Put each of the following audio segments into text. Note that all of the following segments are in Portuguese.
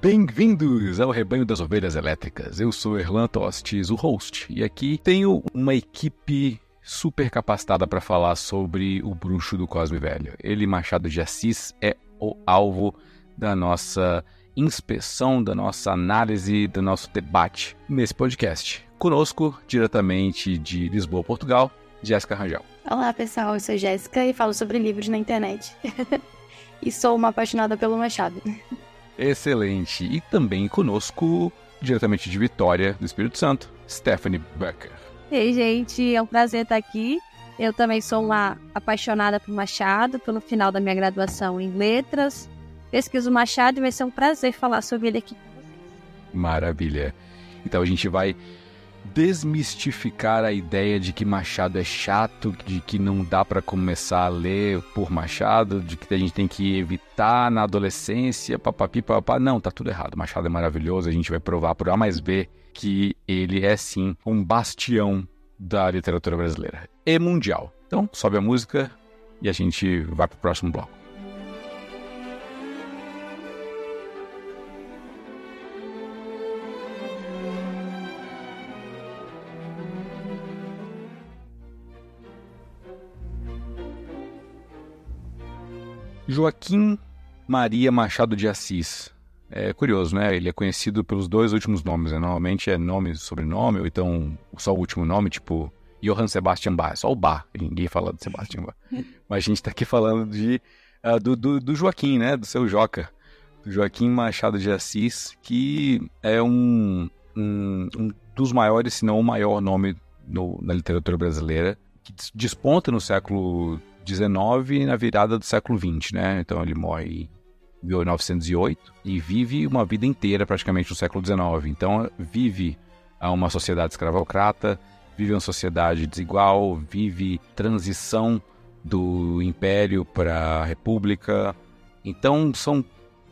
Bem-vindos ao Rebanho das Ovelhas Elétricas. Eu sou Erlan Tostes, o host, e aqui tenho uma equipe super capacitada para falar sobre o bruxo do Cosme Velho. Ele, Machado de Assis, é o alvo da nossa inspeção, da nossa análise, do nosso debate nesse podcast. Conosco, diretamente de Lisboa, Portugal, Jéssica Rangel. Olá, pessoal. Eu sou Jéssica e falo sobre livros na internet. e sou uma apaixonada pelo Machado. Excelente. E também conosco, diretamente de Vitória, do Espírito Santo, Stephanie Becker. Ei, gente, é um prazer estar aqui. Eu também sou uma apaixonada por Machado, pelo final da minha graduação em letras. Pesquiso Machado e vai ser um prazer falar sobre ele aqui com vocês. Maravilha. Então a gente vai desmistificar a ideia de que Machado é chato, de que não dá para começar a ler por Machado, de que a gente tem que evitar na adolescência, papapi, papapá. Não, tá tudo errado. Machado é maravilhoso, a gente vai provar por A mais B que ele é sim um bastião da literatura brasileira e mundial. Então, sobe a música e a gente vai pro próximo bloco. Joaquim Maria Machado de Assis. É curioso, né? Ele é conhecido pelos dois últimos nomes, né? Normalmente é nome, sobrenome, ou então só o último nome, tipo Johann Sebastian Bach. É só o Bach, ninguém fala de Sebastian Bach. Mas a gente está aqui falando de, uh, do, do, do, Joaquim, né? Do seu Joca. Do Joaquim Machado de Assis, que é um, um, um dos maiores, se não o maior nome no, na literatura brasileira, que desponta no século 19 na virada do século 20, né? Então ele morre em 1908 e vive uma vida inteira praticamente no século 19. Então vive uma sociedade escravocrata, vive uma sociedade desigual, vive transição do império para a república. Então são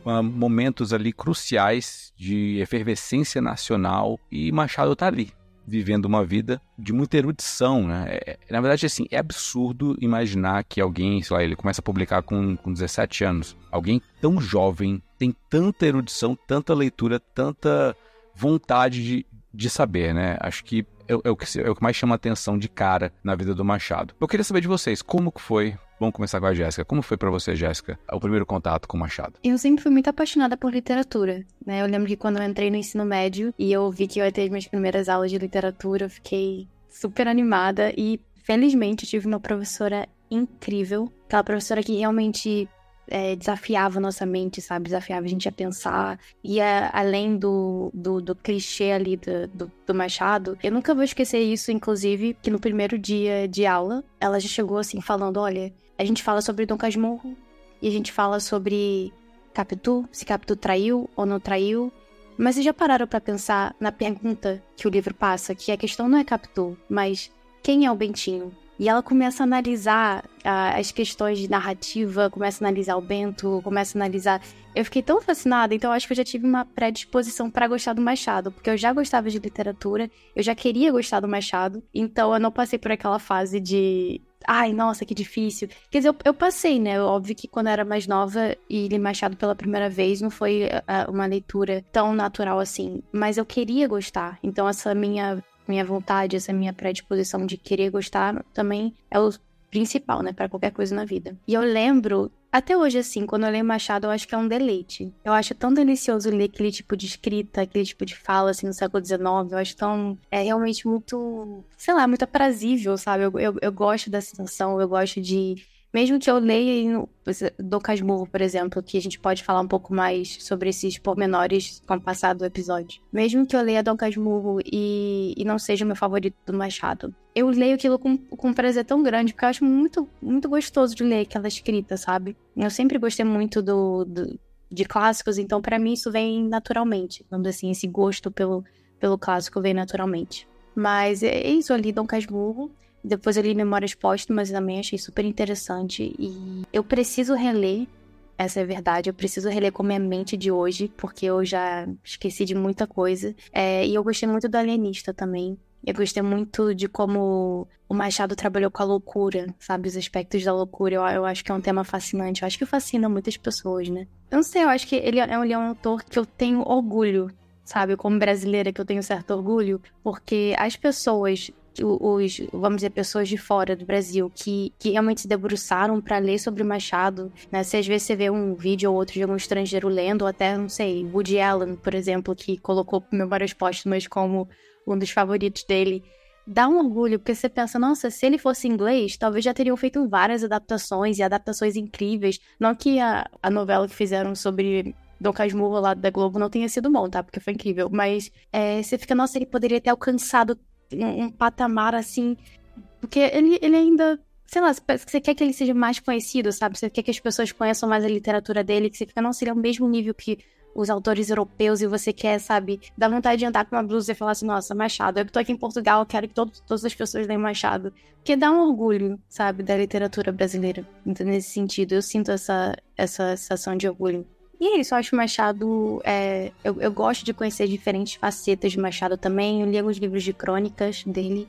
uh, momentos ali cruciais de efervescência nacional e Machado está ali vivendo uma vida de muita erudição, né? É, na verdade, assim, é absurdo imaginar que alguém, sei lá, ele começa a publicar com, com 17 anos. Alguém tão jovem tem tanta erudição, tanta leitura, tanta vontade de, de saber, né? Acho que é, é, o que, é o que mais chama atenção de cara na vida do Machado. Eu queria saber de vocês, como que foi Vamos começar com a Jéssica. Como foi para você, Jéssica, o primeiro contato com o Machado? Eu sempre fui muito apaixonada por literatura, né? Eu lembro que quando eu entrei no ensino médio e eu vi que eu ia ter as minhas primeiras aulas de literatura, eu fiquei super animada e felizmente tive uma professora incrível, aquela professora que realmente é, desafiava nossa mente, sabe? Desafiava a gente a pensar. E além do, do, do, clichê ali do, do, do, Machado, eu nunca vou esquecer isso, inclusive, que no primeiro dia de aula, ela já chegou assim, falando: olha, a gente fala sobre Dom Casmurro e a gente fala sobre Capitu, se Capitu traiu ou não traiu. Mas vocês já pararam para pensar na pergunta que o livro passa, que a questão não é Capitu, mas quem é o Bentinho? E ela começa a analisar uh, as questões de narrativa, começa a analisar o Bento, começa a analisar. Eu fiquei tão fascinada, então acho que eu já tive uma predisposição para gostar do Machado, porque eu já gostava de literatura, eu já queria gostar do Machado, então eu não passei por aquela fase de. Ai, nossa, que difícil. Quer dizer, eu, eu passei, né? Óbvio que quando eu era mais nova e li Machado pela primeira vez, não foi uh, uma leitura tão natural assim. Mas eu queria gostar. Então, essa minha minha vontade, essa minha predisposição de querer gostar também é o principal, né, para qualquer coisa na vida. E eu lembro até hoje, assim, quando eu leio Machado, eu acho que é um deleite. Eu acho tão delicioso ler aquele tipo de escrita, aquele tipo de fala, assim, no século XIX. Eu acho tão. É realmente muito. Sei lá, muito aprazível, sabe? Eu, eu, eu gosto da sensação, eu gosto de mesmo que eu leia do Casmurro, por exemplo, que a gente pode falar um pouco mais sobre esses pormenores com o passar do episódio. Mesmo que eu leia Dom Casmurro e, e não seja o meu favorito do Machado, eu leio aquilo com, com um prazer tão grande, porque eu acho muito, muito gostoso de ler aquela escrita, sabe? Eu sempre gostei muito do, do de clássicos, então para mim isso vem naturalmente. Vamos assim, esse gosto pelo, pelo clássico vem naturalmente. Mas é isso ali, Dom Casmurro. Depois eu li Memórias Póstumas também, achei super interessante. E eu preciso reler essa é a verdade. Eu preciso reler com minha mente de hoje, porque eu já esqueci de muita coisa. É, e eu gostei muito do Alienista também. Eu gostei muito de como o Machado trabalhou com a loucura, sabe? Os aspectos da loucura. Eu, eu acho que é um tema fascinante. Eu acho que fascina muitas pessoas, né? Eu não sei, eu acho que ele é, ele é um autor que eu tenho orgulho, sabe? Como brasileira, que eu tenho certo orgulho, porque as pessoas os, vamos dizer, pessoas de fora do Brasil que, que realmente se debruçaram para ler sobre Machado, né? Se às vezes você vê um vídeo ou outro de algum estrangeiro lendo, ou até, não sei, Woody Allen, por exemplo, que colocou Memórias Póstumas como um dos favoritos dele, dá um orgulho, porque você pensa, nossa, se ele fosse inglês, talvez já teriam feito várias adaptações e adaptações incríveis. Não que a, a novela que fizeram sobre Dom Casmurro lá da Globo não tenha sido bom, tá? Porque foi incrível. Mas é, você fica, nossa, ele poderia ter alcançado um, um patamar assim. Porque ele, ele ainda. Sei lá, você quer que ele seja mais conhecido, sabe? Você quer que as pessoas conheçam mais a literatura dele, que você fica, não, seria o mesmo nível que os autores europeus e você quer, sabe, dar vontade de andar com uma blusa e falar assim, nossa, Machado, eu que tô aqui em Portugal, quero que todo, todas as pessoas leiam Machado. Porque dá um orgulho, sabe, da literatura brasileira. Então, nesse sentido, eu sinto essa, essa sensação de orgulho. E é isso, eu acho Machado. É, eu, eu gosto de conhecer diferentes facetas de Machado também. Eu li alguns livros de crônicas dele.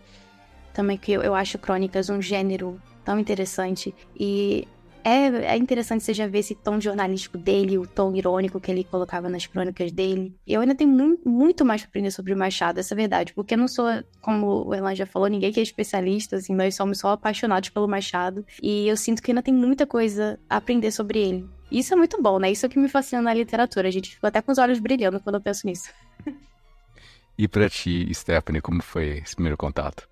Também que eu, eu acho crônicas um gênero tão interessante. E é, é interessante você já ver esse tom jornalístico dele, o tom irônico que ele colocava nas crônicas dele. Eu ainda tenho muito, mais pra aprender sobre o Machado, essa é verdade, porque eu não sou, como o Erlan já falou, ninguém que é especialista, assim, nós somos só apaixonados pelo Machado. E eu sinto que ainda tem muita coisa a aprender sobre ele. Isso é muito bom, né? Isso é o que me fascina na literatura. A gente ficou até com os olhos brilhando quando eu penso nisso. E para ti, Stephanie, como foi esse primeiro contato?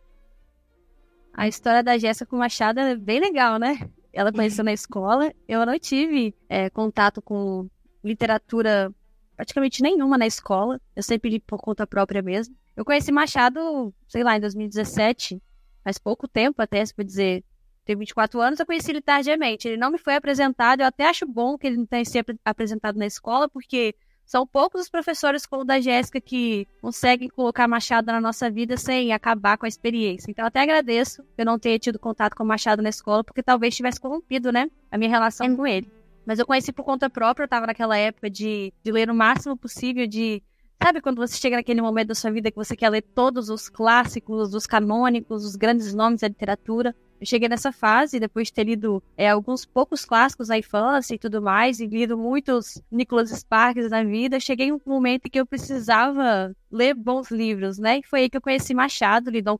A história da Jéssica com o Machado é bem legal, né? ela conheceu na escola. Eu não tive é, contato com literatura praticamente nenhuma na escola. Eu sempre li por conta própria mesmo. Eu conheci Machado, sei lá, em 2017, faz pouco tempo até, se pode dizer. Tenho 24 anos, eu conheci ele tardiamente. Ele não me foi apresentado, eu até acho bom que ele não tenha sido apresentado na escola, porque são poucos os professores como o da Jéssica que conseguem colocar Machado na nossa vida sem acabar com a experiência. Então, até agradeço eu não ter tido contato com o Machado na escola, porque talvez tivesse corrompido, né, a minha relação com ele. Mas eu conheci por conta própria, eu estava naquela época de, de ler o máximo possível, de Sabe quando você chega naquele momento da sua vida que você quer ler todos os clássicos, os canônicos, os grandes nomes da literatura? Eu cheguei nessa fase, depois de ter lido é, alguns poucos clássicos da infância e tudo mais, e lido muitos Nicholas Sparks na vida, cheguei um momento em que eu precisava ler bons livros, né? E foi aí que eu conheci Machado, li Dom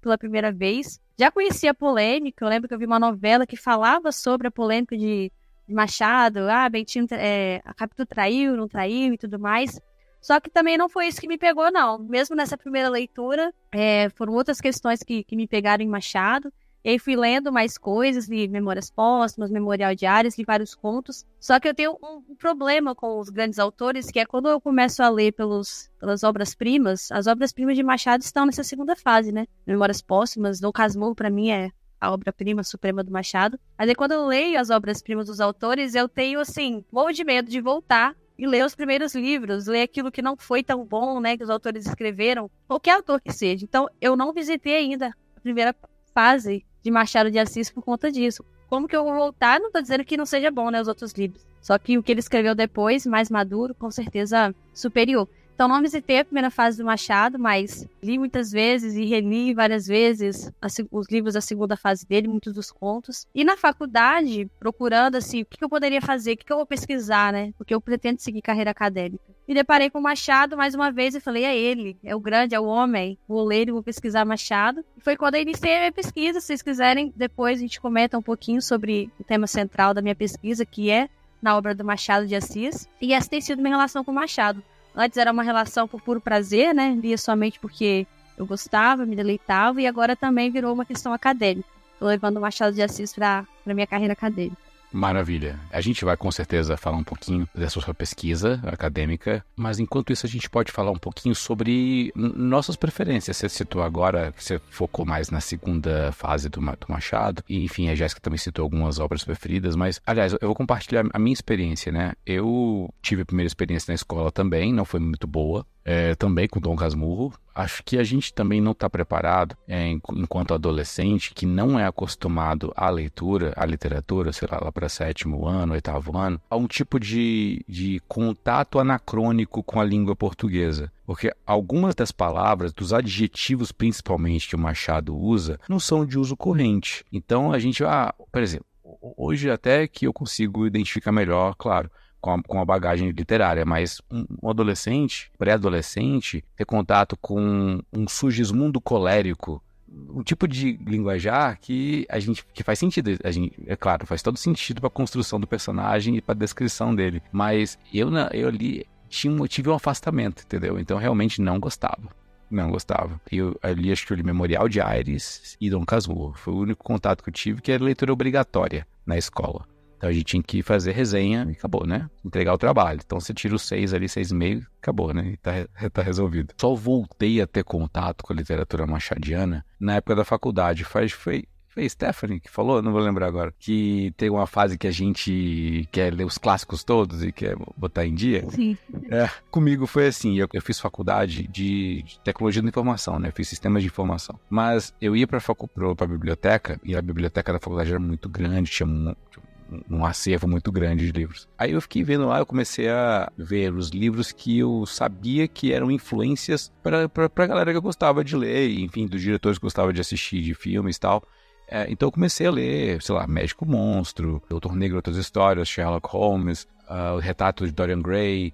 pela primeira vez. Já conhecia a polêmica, eu lembro que eu vi uma novela que falava sobre a polêmica de, de Machado, ah, Bentinho, é, a Capitão traiu, não traiu e tudo mais. Só que também não foi isso que me pegou, não. Mesmo nessa primeira leitura, é, foram outras questões que, que me pegaram em Machado. E aí fui lendo mais coisas, li Memórias Póstumas, Memorial Diários, li vários contos. Só que eu tenho um, um, problema com os grandes autores, que é quando eu começo a ler pelos, pelas obras-primas, as obras-primas de Machado estão nessa segunda fase, né? Memórias Póstumas, Dom Casmurro, para mim, é a obra-prima suprema do Machado. Mas aí quando eu leio as obras-primas dos autores, eu tenho, assim, morro de medo de voltar e ler os primeiros livros, ler aquilo que não foi tão bom, né, que os autores escreveram, qualquer autor que seja. Então, eu não visitei ainda a primeira fase de Machado de Assis por conta disso. Como que eu vou voltar? Não tô dizendo que não seja bom, né, os outros livros. Só que o que ele escreveu depois, mais maduro, com certeza superior. Então não visitei a primeira fase do Machado, mas li muitas vezes e reli várias vezes os livros da segunda fase dele, muitos dos contos. E na faculdade, procurando assim, o que eu poderia fazer, o que eu vou pesquisar, né? Porque eu pretendo seguir carreira acadêmica. Me deparei com Machado mais uma vez e falei, é ele, é o grande, é o homem. Vou ler e vou pesquisar Machado. E foi quando eu iniciei a minha pesquisa. Se vocês quiserem, depois a gente comenta um pouquinho sobre o tema central da minha pesquisa, que é na obra do Machado de Assis. E essa tem sido minha relação com Machado. Antes era uma relação por puro prazer, né? Lia somente porque eu gostava, me deleitava, e agora também virou uma questão acadêmica. Estou levando o Machado de Assis para minha carreira acadêmica. Maravilha. A gente vai com certeza falar um pouquinho dessa sua pesquisa acadêmica, mas enquanto isso a gente pode falar um pouquinho sobre nossas preferências. Você citou agora você focou mais na segunda fase do, do Machado, e enfim, a Jéssica também citou algumas obras preferidas, mas aliás, eu vou compartilhar a minha experiência, né? Eu tive a primeira experiência na escola também, não foi muito boa, é, também com Dom Casmurro. Acho que a gente também não está preparado, é, enquanto adolescente, que não é acostumado à leitura, à literatura, sei lá, lá para sétimo ano, oitavo ano, a um tipo de, de contato anacrônico com a língua portuguesa. Porque algumas das palavras, dos adjetivos principalmente que o Machado usa, não são de uso corrente. Então a gente, ah, por exemplo, hoje até que eu consigo identificar melhor, claro com a, com a bagagem literária, mas um, adolescente, pré-adolescente, ter contato com um surgismundo colérico, um tipo de linguajar que a gente que faz sentido, a gente, é claro, faz todo sentido para a construção do personagem e para a descrição dele, mas eu eu ali tinha, tive um afastamento, entendeu? Então realmente não gostava. Não gostava. Eu ali acho que eu li Memorial de Aires e Dom Casmurro. Foi o único contato que eu tive que era leitura obrigatória na escola. Então a gente tinha que fazer resenha e acabou, né? Entregar o trabalho. Então você tira os seis ali, seis e meio, acabou, né? E tá, tá resolvido. Só voltei a ter contato com a literatura machadiana na época da faculdade. Faz, foi, foi Stephanie que falou, não vou lembrar agora, que tem uma fase que a gente quer ler os clássicos todos e quer botar em dia. Sim. É, comigo foi assim, eu, eu fiz faculdade de, de, tecnologia da informação, né? Eu fiz sistemas de informação. Mas eu ia para a biblioteca e a biblioteca da faculdade era muito grande, tinha, tinha um acervo muito grande de livros. Aí eu fiquei vendo lá, eu comecei a ver os livros que eu sabia que eram influências para a galera que eu gostava de ler, enfim, dos diretores que eu gostava de assistir de filmes e tal. É, então eu comecei a ler, sei lá, Médico Monstro, Doutor Negro Outras Histórias, Sherlock Holmes, uh, o Retrato de Dorian Gray,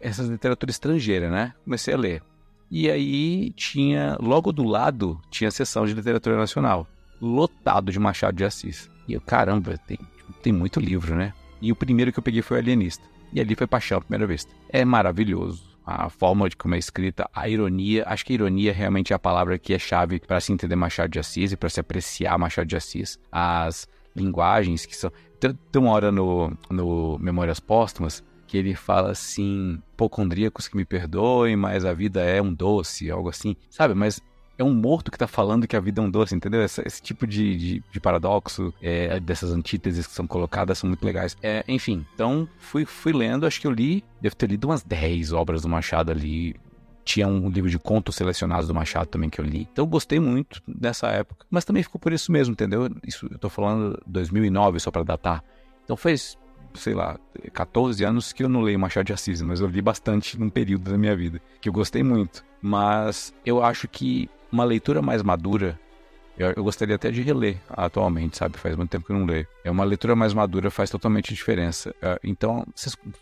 essas literatura estrangeira, né? Comecei a ler. E aí tinha, logo do lado, tinha a seção de literatura nacional, lotado de Machado de Assis. E eu, caramba, tem tem muito livro, né? E o primeiro que eu peguei foi o Alienista. E ali foi paixão à primeira vista. É maravilhoso. A forma de como é escrita, a ironia. Acho que a ironia realmente é a palavra que é chave para se entender Machado de Assis e para se apreciar Machado de Assis. As linguagens que são. Tem, tem uma hora no, no Memórias Póstumas que ele fala assim: hipocondríacos que me perdoem, mas a vida é um doce, algo assim. Sabe? Mas é um morto que tá falando que a vida é um doce, entendeu? Esse, esse tipo de, de, de paradoxo, é, dessas antíteses que são colocadas, são muito legais. É, enfim, então fui, fui lendo, acho que eu li, devo ter lido umas 10 obras do Machado ali. Tinha um livro de contos selecionados do Machado também que eu li. Então eu gostei muito dessa época. Mas também ficou por isso mesmo, entendeu? Isso eu tô falando 2009 só para datar. Então fez sei lá, 14 anos que eu não leio Machado de Assis, mas eu li bastante num período da minha vida, que eu gostei muito. Mas eu acho que uma leitura mais madura, eu, eu, gostaria até de reler atualmente, sabe? Faz muito tempo que eu não leio. É uma leitura mais madura faz totalmente diferença. É, então,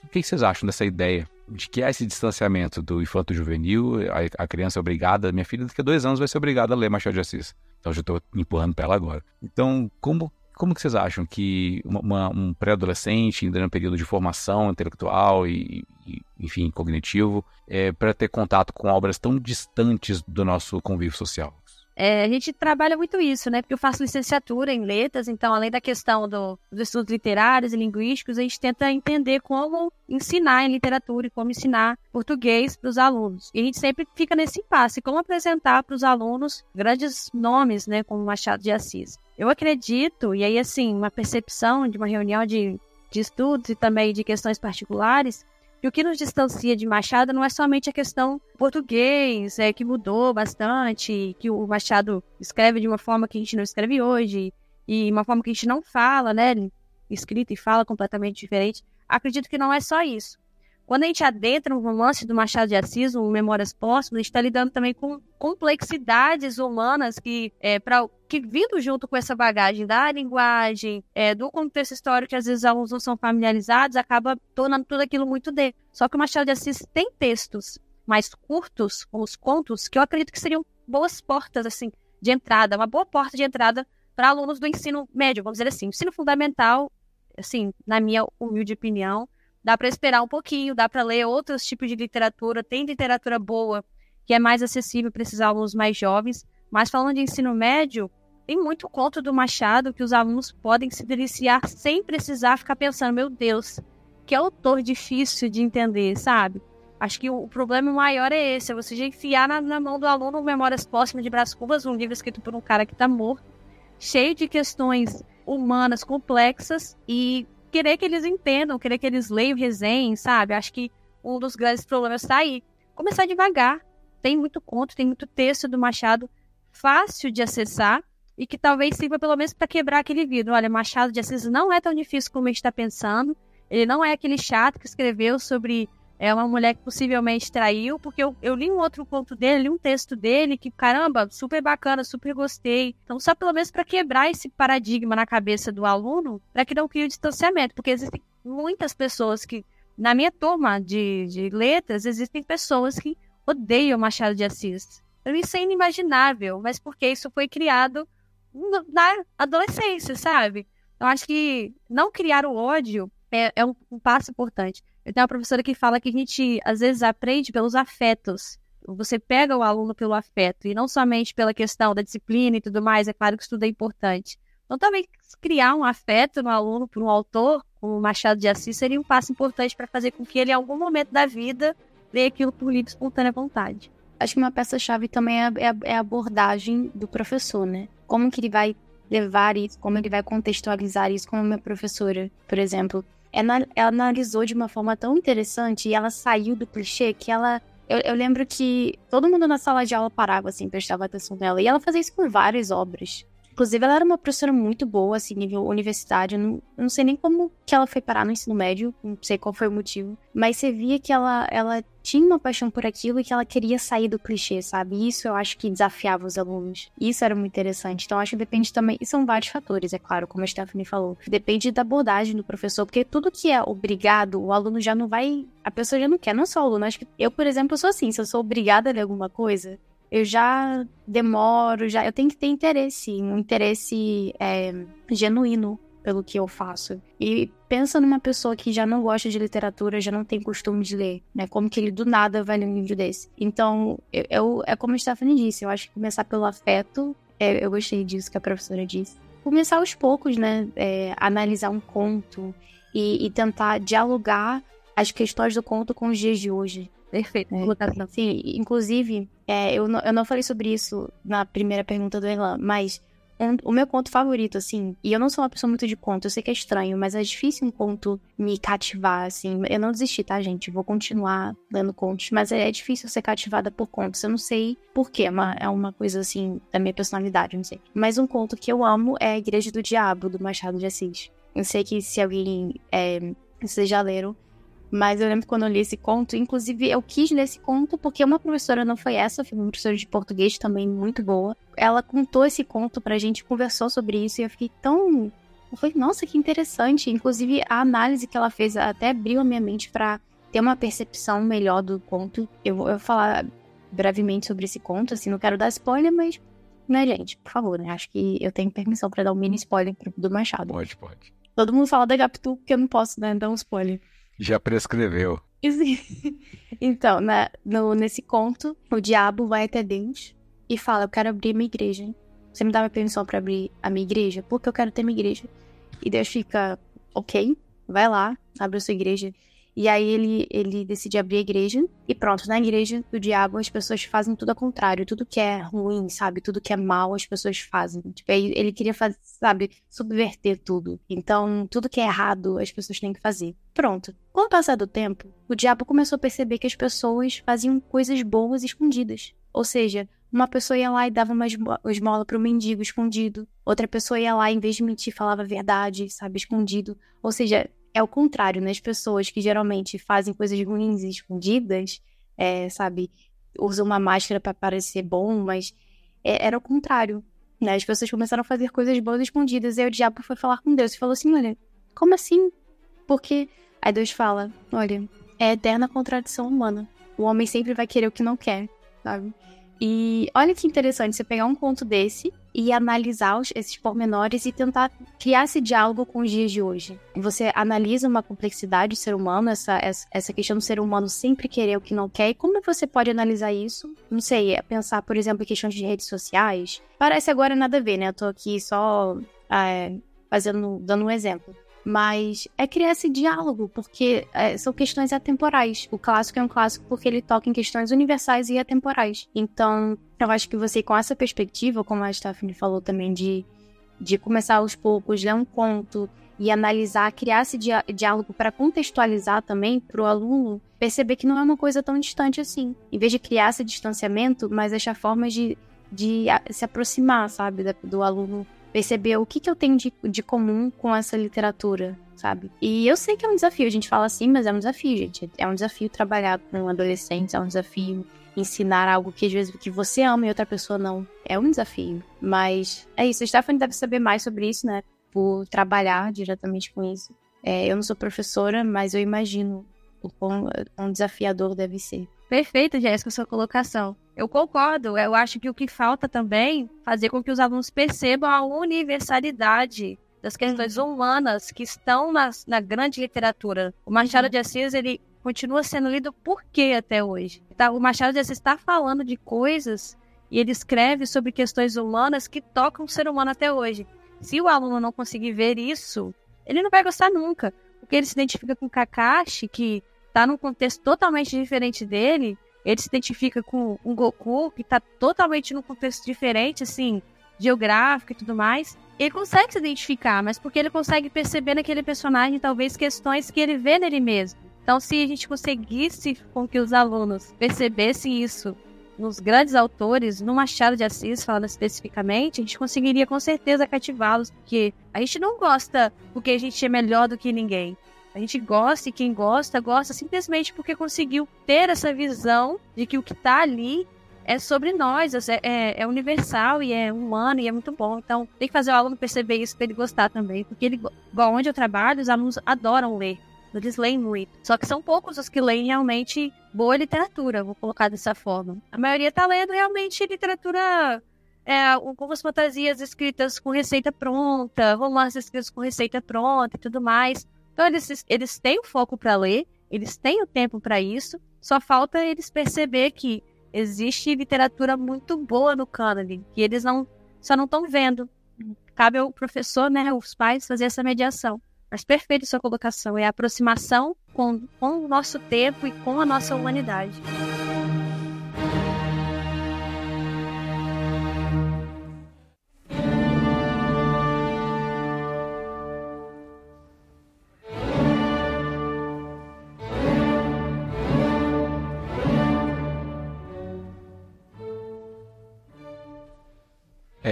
o que vocês acham dessa ideia de que há esse distanciamento do infanto juvenil, a, a, criança é obrigada, minha filha daqui a dois anos vai ser obrigada a ler Machado de Assis. Então, já estou empurrando para ela agora. Então, como como que vocês acham que uma, um pré-adolescente, ainda no período de formação intelectual e, e enfim, cognitivo, é, para ter contato com obras tão distantes do nosso convívio social? É, a gente trabalha muito isso, né? Porque eu faço licenciatura em letras, então, além da questão do, dos estudos literários e linguísticos, a gente tenta entender como ensinar em literatura e como ensinar português para os alunos. E a gente sempre fica nesse impasse, como apresentar para os alunos grandes nomes, né? Como Machado de Assis. Eu acredito, e aí assim, uma percepção de uma reunião de, de estudos e também de questões particulares, que o que nos distancia de Machado não é somente a questão português, é, que mudou bastante, que o Machado escreve de uma forma que a gente não escreve hoje, e uma forma que a gente não fala, né? Escrita e fala completamente diferente. Acredito que não é só isso. Quando a gente adentra no romance do Machado de Assis, o Memórias Póstumas, a gente está lidando também com complexidades humanas que, é, pra, que vindo junto com essa bagagem da linguagem, é, do contexto histórico que às vezes alguns não são familiarizados, acaba tornando tudo aquilo muito de. Só que o Machado de Assis tem textos mais curtos, como os contos, que eu acredito que seriam boas portas assim de entrada, uma boa porta de entrada para alunos do ensino médio, vamos dizer assim, ensino fundamental, assim, na minha humilde opinião, Dá para esperar um pouquinho, dá para ler outros tipos de literatura, tem literatura boa que é mais acessível para esses alunos mais jovens. Mas falando de ensino médio, tem muito conto do Machado que os alunos podem se deliciar sem precisar ficar pensando, meu Deus, que autor difícil de entender, sabe? Acho que o problema maior é esse, é você já enfiar na, na mão do aluno Memórias Póstumas de Brás Cubas, um livro escrito por um cara que está morto, cheio de questões humanas complexas e querer que eles entendam, querer que eles leiam, resenhem, sabe? Acho que um dos grandes problemas está aí. começar devagar. Tem muito conto, tem muito texto do Machado fácil de acessar e que talvez sirva pelo menos para quebrar aquele vidro. Olha, Machado de Assis não é tão difícil como a gente está pensando. Ele não é aquele chato que escreveu sobre é, uma mulher que possivelmente traiu, porque eu, eu li um outro conto dele, li um texto dele que, caramba, super bacana, super gostei. Então, só pelo menos para quebrar esse paradigma na cabeça do aluno, para que não crie o distanciamento, porque existem muitas pessoas que, na minha turma de, de letras, existem pessoas que odeiam Machado de Assis. Para mim, isso é inimaginável, mas porque isso foi criado na adolescência, sabe? Eu acho que não criar o ódio é, é um, um, passo importante. Eu tenho uma professora que fala que a gente, às vezes, aprende pelos afetos. Você pega o aluno pelo afeto, e não somente pela questão da disciplina e tudo mais, é claro que isso tudo é importante. Então, também criar um afeto no aluno por um autor, como Machado de Assis, seria um passo importante para fazer com que ele, em algum momento da vida, leia aquilo por livre espontânea vontade. Acho que uma peça-chave também é é, a, é a abordagem do professor, né? Como que ele vai levar isso, como ele vai contextualizar isso como minha professora, por exemplo. Ela, analisou de uma forma tão interessante e ela saiu do clichê que ela eu, eu, lembro que todo mundo na sala de aula parava, assim, prestava atenção nela. E ela fazia isso com várias obras. Inclusive, ela era uma professora muito boa, assim, nível universitário. Não, não sei nem como que ela foi parar no ensino médio, não sei qual foi o motivo. Mas você via que ela, ela tinha uma paixão por aquilo e que ela queria sair do clichê, sabe? Isso eu acho que desafiava os alunos. Isso era muito interessante. Então, acho que depende também. E são vários fatores, é claro, como a Stephanie falou. Depende da abordagem do professor, porque tudo que é obrigado, o aluno já não vai. A pessoa já não quer, não só o aluno. Acho que eu, por exemplo, sou assim. Se eu sou obrigada a ler alguma coisa, eu já demoro, já eu tenho que ter interesse, um interesse é, genuíno pelo que eu faço. E pensa numa pessoa que já não gosta de literatura, já não tem costume de ler, né? Como que ele do nada vai ler um livro desse. Então, eu, eu é como a Stephanie disse, eu acho que começar pelo afeto, é, eu gostei disso que a professora disse. Começar aos poucos, né? É, analisar um conto e, e tentar dialogar as questões do conto com os dias de hoje. Perfeito. É, sim, inclusive, é, eu, não, eu não falei sobre isso na primeira pergunta do Elan, mas um, o meu conto favorito, assim, e eu não sou uma pessoa muito de conto, eu sei que é estranho, mas é difícil um conto me cativar, assim. Eu não desisti, tá, gente? Vou continuar lendo contos, mas é, é difícil ser cativada por contos. Eu não sei porquê, é uma, é uma coisa, assim, da minha personalidade, não sei. Mas um conto que eu amo é A Igreja do Diabo, do Machado de Assis. Eu sei que se alguém. É, vocês já leram, mas eu lembro quando eu li esse conto, inclusive eu quis ler esse conto porque uma professora não foi essa, foi uma professora de português também muito boa. Ela contou esse conto pra gente, conversou sobre isso e eu fiquei tão. Eu falei, nossa, que interessante. Inclusive a análise que ela fez até abriu a minha mente para ter uma percepção melhor do conto. Eu vou falar brevemente sobre esse conto, assim, não quero dar spoiler, mas, né, gente, por favor, né? Acho que eu tenho permissão para dar um mini spoiler do Machado. Pode, pode. Todo mundo fala da Capitu porque eu não posso, né, dar um spoiler. Já prescreveu. então, na, no, nesse conto, o diabo vai até Deus e fala: Eu quero abrir minha igreja. Você me dá minha permissão para abrir a minha igreja? Porque eu quero ter minha igreja. E Deus fica: Ok, vai lá, abre a sua igreja. E aí ele, ele decide abrir a igreja. E pronto, na igreja do diabo as pessoas fazem tudo ao contrário. Tudo que é ruim, sabe? Tudo que é mal as pessoas fazem. Tipo, ele queria fazer, sabe, subverter tudo. Então, tudo que é errado as pessoas têm que fazer. Pronto. Com o passar do tempo, o diabo começou a perceber que as pessoas faziam coisas boas escondidas. Ou seja, uma pessoa ia lá e dava uma esmola para o mendigo escondido. Outra pessoa ia lá, em vez de mentir, falava a verdade, sabe, escondido. Ou seja, é o contrário, né? As pessoas que geralmente fazem coisas ruins escondidas, é, sabe, usam uma máscara para parecer bom, mas é, era o contrário, né? As pessoas começaram a fazer coisas boas escondidas, e aí o diabo foi falar com Deus e falou assim: olha, como assim? Porque. Aí Deus fala: olha, é eterna contradição humana. O homem sempre vai querer o que não quer, sabe? E olha que interessante você pegar um conto desse e analisar esses pormenores e tentar criar esse diálogo com os dias de hoje. Você analisa uma complexidade do ser humano, essa, essa questão do ser humano sempre querer o que não quer, e como você pode analisar isso? Não sei, é pensar, por exemplo, em questões de redes sociais. Parece agora nada a ver, né? Eu tô aqui só é, fazendo, dando um exemplo mas é criar esse diálogo, porque é, são questões atemporais. O clássico é um clássico porque ele toca em questões universais e atemporais. Então, eu acho que você, com essa perspectiva, como a Stephanie falou também, de, de começar aos poucos, ler um conto, e analisar, criar esse diálogo para contextualizar também para o aluno perceber que não é uma coisa tão distante assim. Em vez de criar esse distanciamento, mas achar formas de, de se aproximar, sabe, do aluno perceber o que, que eu tenho de, de comum com essa literatura, sabe? E eu sei que é um desafio, a gente fala assim, mas é um desafio, gente. É um desafio trabalhar com adolescentes, é um desafio ensinar algo que às vezes que você ama e outra pessoa não. É um desafio. Mas é isso, a Stephanie deve saber mais sobre isso, né? Por trabalhar diretamente com isso. É, eu não sou professora, mas eu imagino o quão, quão desafiador deve ser. Perfeito, Jéssica, sua colocação. Eu concordo. Eu acho que o que falta também fazer com que os alunos percebam a universalidade das questões uhum. humanas que estão na, na grande literatura. O Machado uhum. de Assis, ele continua sendo lido por quê até hoje? Tá, o Machado de Assis está falando de coisas e ele escreve sobre questões humanas que tocam o ser humano até hoje. Se o aluno não conseguir ver isso, ele não vai gostar nunca. Porque ele se identifica com Kakashi, que está num contexto totalmente diferente dele, ele se identifica com um Goku que tá totalmente num contexto diferente, assim, geográfico e tudo mais. Ele consegue se identificar, mas porque ele consegue perceber naquele personagem talvez questões que ele vê nele mesmo. Então, se a gente conseguisse com que os alunos percebessem isso nos grandes autores, no Machado de Assis, falando especificamente, a gente conseguiria com certeza cativá-los, porque a gente não gosta porque a gente é melhor do que ninguém. A gente gosta e quem gosta, gosta simplesmente porque conseguiu ter essa visão de que o que está ali é sobre nós, é, é, é, universal e é humano e é muito bom. Então, tem que fazer o aluno perceber isso para ele gostar também. Porque ele, igual onde eu trabalho, os alunos adoram ler. Eles leem muito. Só que são poucos os que leem realmente boa literatura, vou colocar dessa forma. A maioria está lendo realmente literatura é, algumas fantasias escritas com receita pronta, romances escritos com receita pronta e tudo mais. Então, eles, eles têm o foco para ler, eles têm o tempo para isso, só falta eles perceber que existe literatura muito boa no cânone, que eles não só não estão vendo. Cabe ao professor, né, os pais, fazer essa mediação. Mas perfeito sua colocação, é a aproximação com, com o nosso tempo e com a nossa humanidade.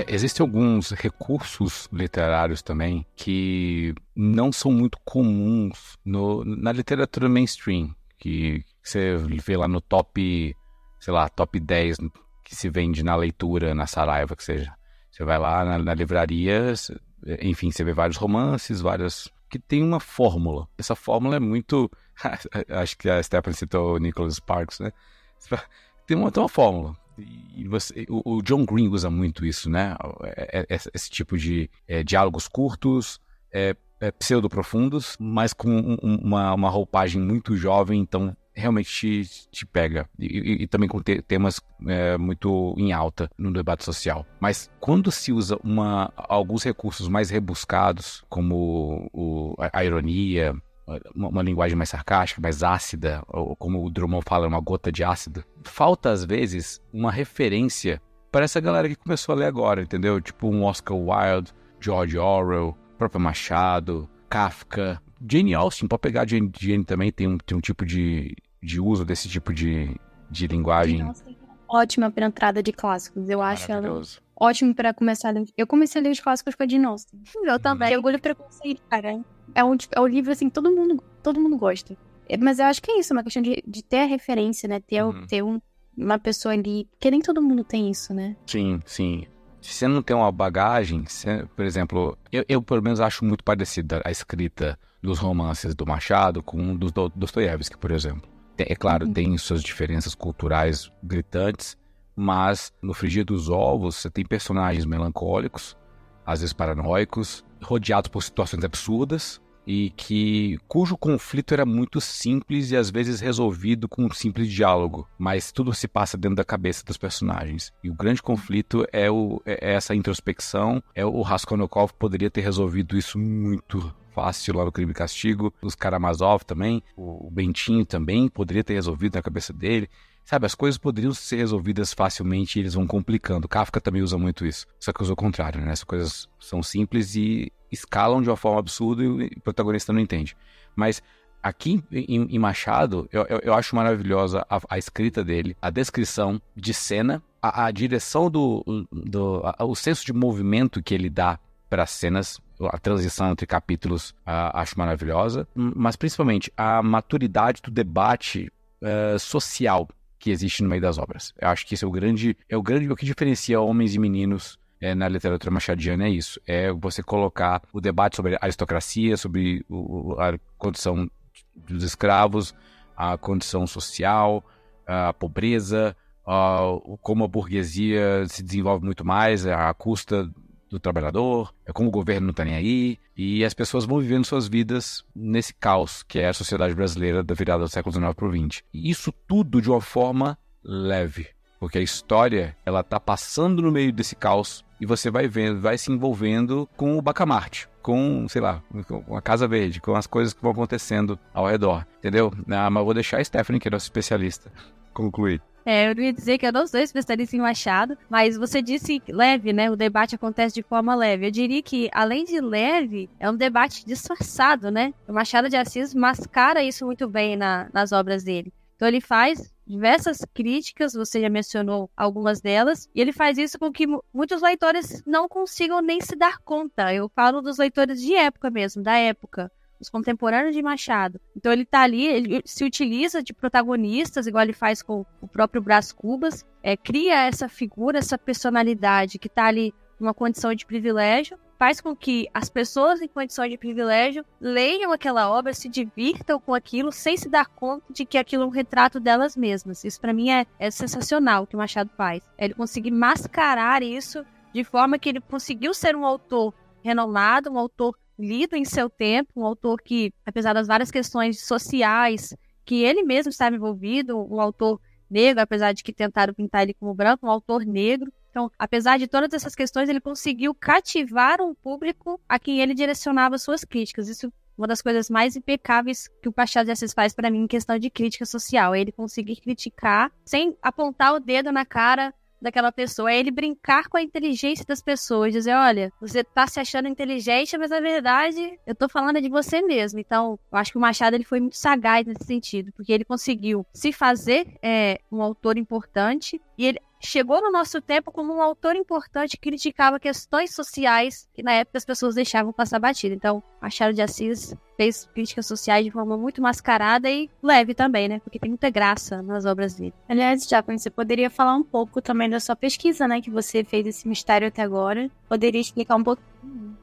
Existem alguns recursos literários também que não são muito comuns no, na literatura mainstream, que você vê lá no top, sei lá, top 10 que se vende na leitura, na Saraiva, que seja. Você vai lá na, na livraria, enfim, você vê vários romances, várias que tem uma fórmula. Essa fórmula é muito. Acho que a Stephanie citou o Nicholas Sparks, né? Tem uma, tem uma fórmula. E você, o, o, John Green usa muito isso, né? É, é, esse tipo de é, diálogos curtos, é, é pseudo-profundos, mas com um, uma, uma roupagem muito jovem, então realmente te, te pega. E, e, e, também com te, temas é, muito em alta no debate social. Mas quando se usa uma, alguns recursos mais rebuscados, como o, a, a ironia, uma, uma, linguagem mais sarcástica, mais ácida, ou como o Drummond fala, uma gota de ácido. Falta, às vezes, uma referência para essa galera que começou a ler agora, entendeu? Tipo um Oscar Wilde, George Orwell, próprio Machado, Kafka. Jane Austen, pode pegar Jane, Jane também, tem um, tem um tipo de, de uso desse tipo de, de linguagem. Ótima para entrada de clássicos, eu acho ela ótimo para começar a ler. Eu comecei a ler os clássicos com a Jane Austen. Eu também. Orgulho e Preconceito, cara. É um, é um livro, assim, todo mundo, todo mundo gosta. É, mas eu acho que é isso, uma questão de, de ter a referência, né? Ter, uhum. ter um, uma pessoa ali. Porque nem todo mundo tem isso, né? Sim, sim. Se você não tem uma bagagem, você, por exemplo, eu, eu, pelo menos acho muito parecida a escrita dos romances do Machado com dos do Dostoiévski, por exemplo. É claro, uhum. tem suas diferenças culturais gritantes, mas no frigir dos ovos você tem personagens melancólicos, às vezes paranoicos, rodeados por situações absurdas e que cujo conflito era muito simples e às vezes resolvido com um simples diálogo, mas tudo se passa dentro da cabeça dos personagens. E o grande conflito é, o, é essa introspecção, é o Raskolnikov poderia ter resolvido isso muito fácil lá no Crime e Castigo, os Karamazov também, o Bentinho também poderia ter resolvido na cabeça dele Sabe, as coisas poderiam ser resolvidas facilmente e eles vão complicando. Kafka também usa muito isso. Só que usa o contrário, né? As coisas são simples e escalam de uma forma absurda e o protagonista não entende. Mas aqui em, em Machado, eu, eu, eu, acho maravilhosa a, a, escrita dele, a descrição de cena, a, a direção do. do a, o senso de movimento que ele dá para as cenas a transição entre capítulos acho maravilhosa, mas principalmente a maturidade do debate uh, social que existe no meio das obras. Eu acho que isso é o grande, é o grande o que diferencia homens e meninos é, na literatura machadiana é isso, é você colocar o debate sobre a aristocracia, sobre o, a condição dos escravos, a condição social, a pobreza, a, como a burguesia se desenvolve muito mais à custa do trabalhador, é como o governo não está nem aí, e as pessoas vão vivendo suas vidas nesse caos que é a sociedade brasileira da virada do século XIX para o XX. Isso tudo de uma forma leve, porque a história ela está passando no meio desse caos e você vai vendo, vai se envolvendo com o Bacamarte, com, sei lá, com a Casa Verde, com as coisas que vão acontecendo ao redor, entendeu? Ah, mas vou deixar a Stephanie, que é nossa especialista, concluir. É, eu ia dizer que eu não sou especialista em Machado, mas você disse leve, né? O debate acontece de forma leve. Eu diria que, além de leve, é um debate disfarçado, né? O Machado de Assis mascara isso muito bem na, nas obras dele. Então ele faz diversas críticas, você já mencionou algumas delas, e ele faz isso com que muitos leitores não consigam nem se dar conta. Eu falo dos leitores de época mesmo, da época os contemporâneos de Machado. Então ele tá ali, ele se utiliza de protagonistas, igual ele faz com o próprio Brás Cubas, é, cria essa figura, essa personalidade que tá ali numa condição de privilégio, faz com que as pessoas em condição de privilégio leiam aquela obra, se divirtam com aquilo, sem se dar conta de que aquilo é um retrato delas mesmas. Isso para mim é, é sensacional o que o Machado faz. É ele conseguir mascarar isso de forma que ele conseguiu ser um autor renomado, um autor lido em seu tempo, um autor que, apesar das várias questões sociais que ele mesmo estava envolvido, um autor negro, apesar de que tentaram pintar ele como branco, um autor negro. Então, apesar de todas essas questões, ele conseguiu cativar um público a quem ele direcionava suas críticas. Isso é uma das coisas mais impecáveis que o Machado de Assis faz para mim em questão de crítica social. É ele conseguir criticar sem apontar o dedo na cara daquela pessoa. É ele brincar com a inteligência das pessoas, dizer, olha, você tá se achando inteligente, mas na verdade eu tô falando de você mesmo. Então, eu acho que o Machado ele foi muito sagaz nesse sentido, porque ele conseguiu se fazer é, um autor importante e ele chegou no nosso tempo como um autor importante que criticava questões sociais que na época as pessoas deixavam passar batida. Então, Machado de Assis fez críticas sociais de forma muito mascarada e leve também, né? Porque tem muita graça nas obras dele. Aliás, Japan, você poderia falar um pouco também da sua pesquisa, né? Que você fez esse mistério até agora. Poderia explicar um pouco?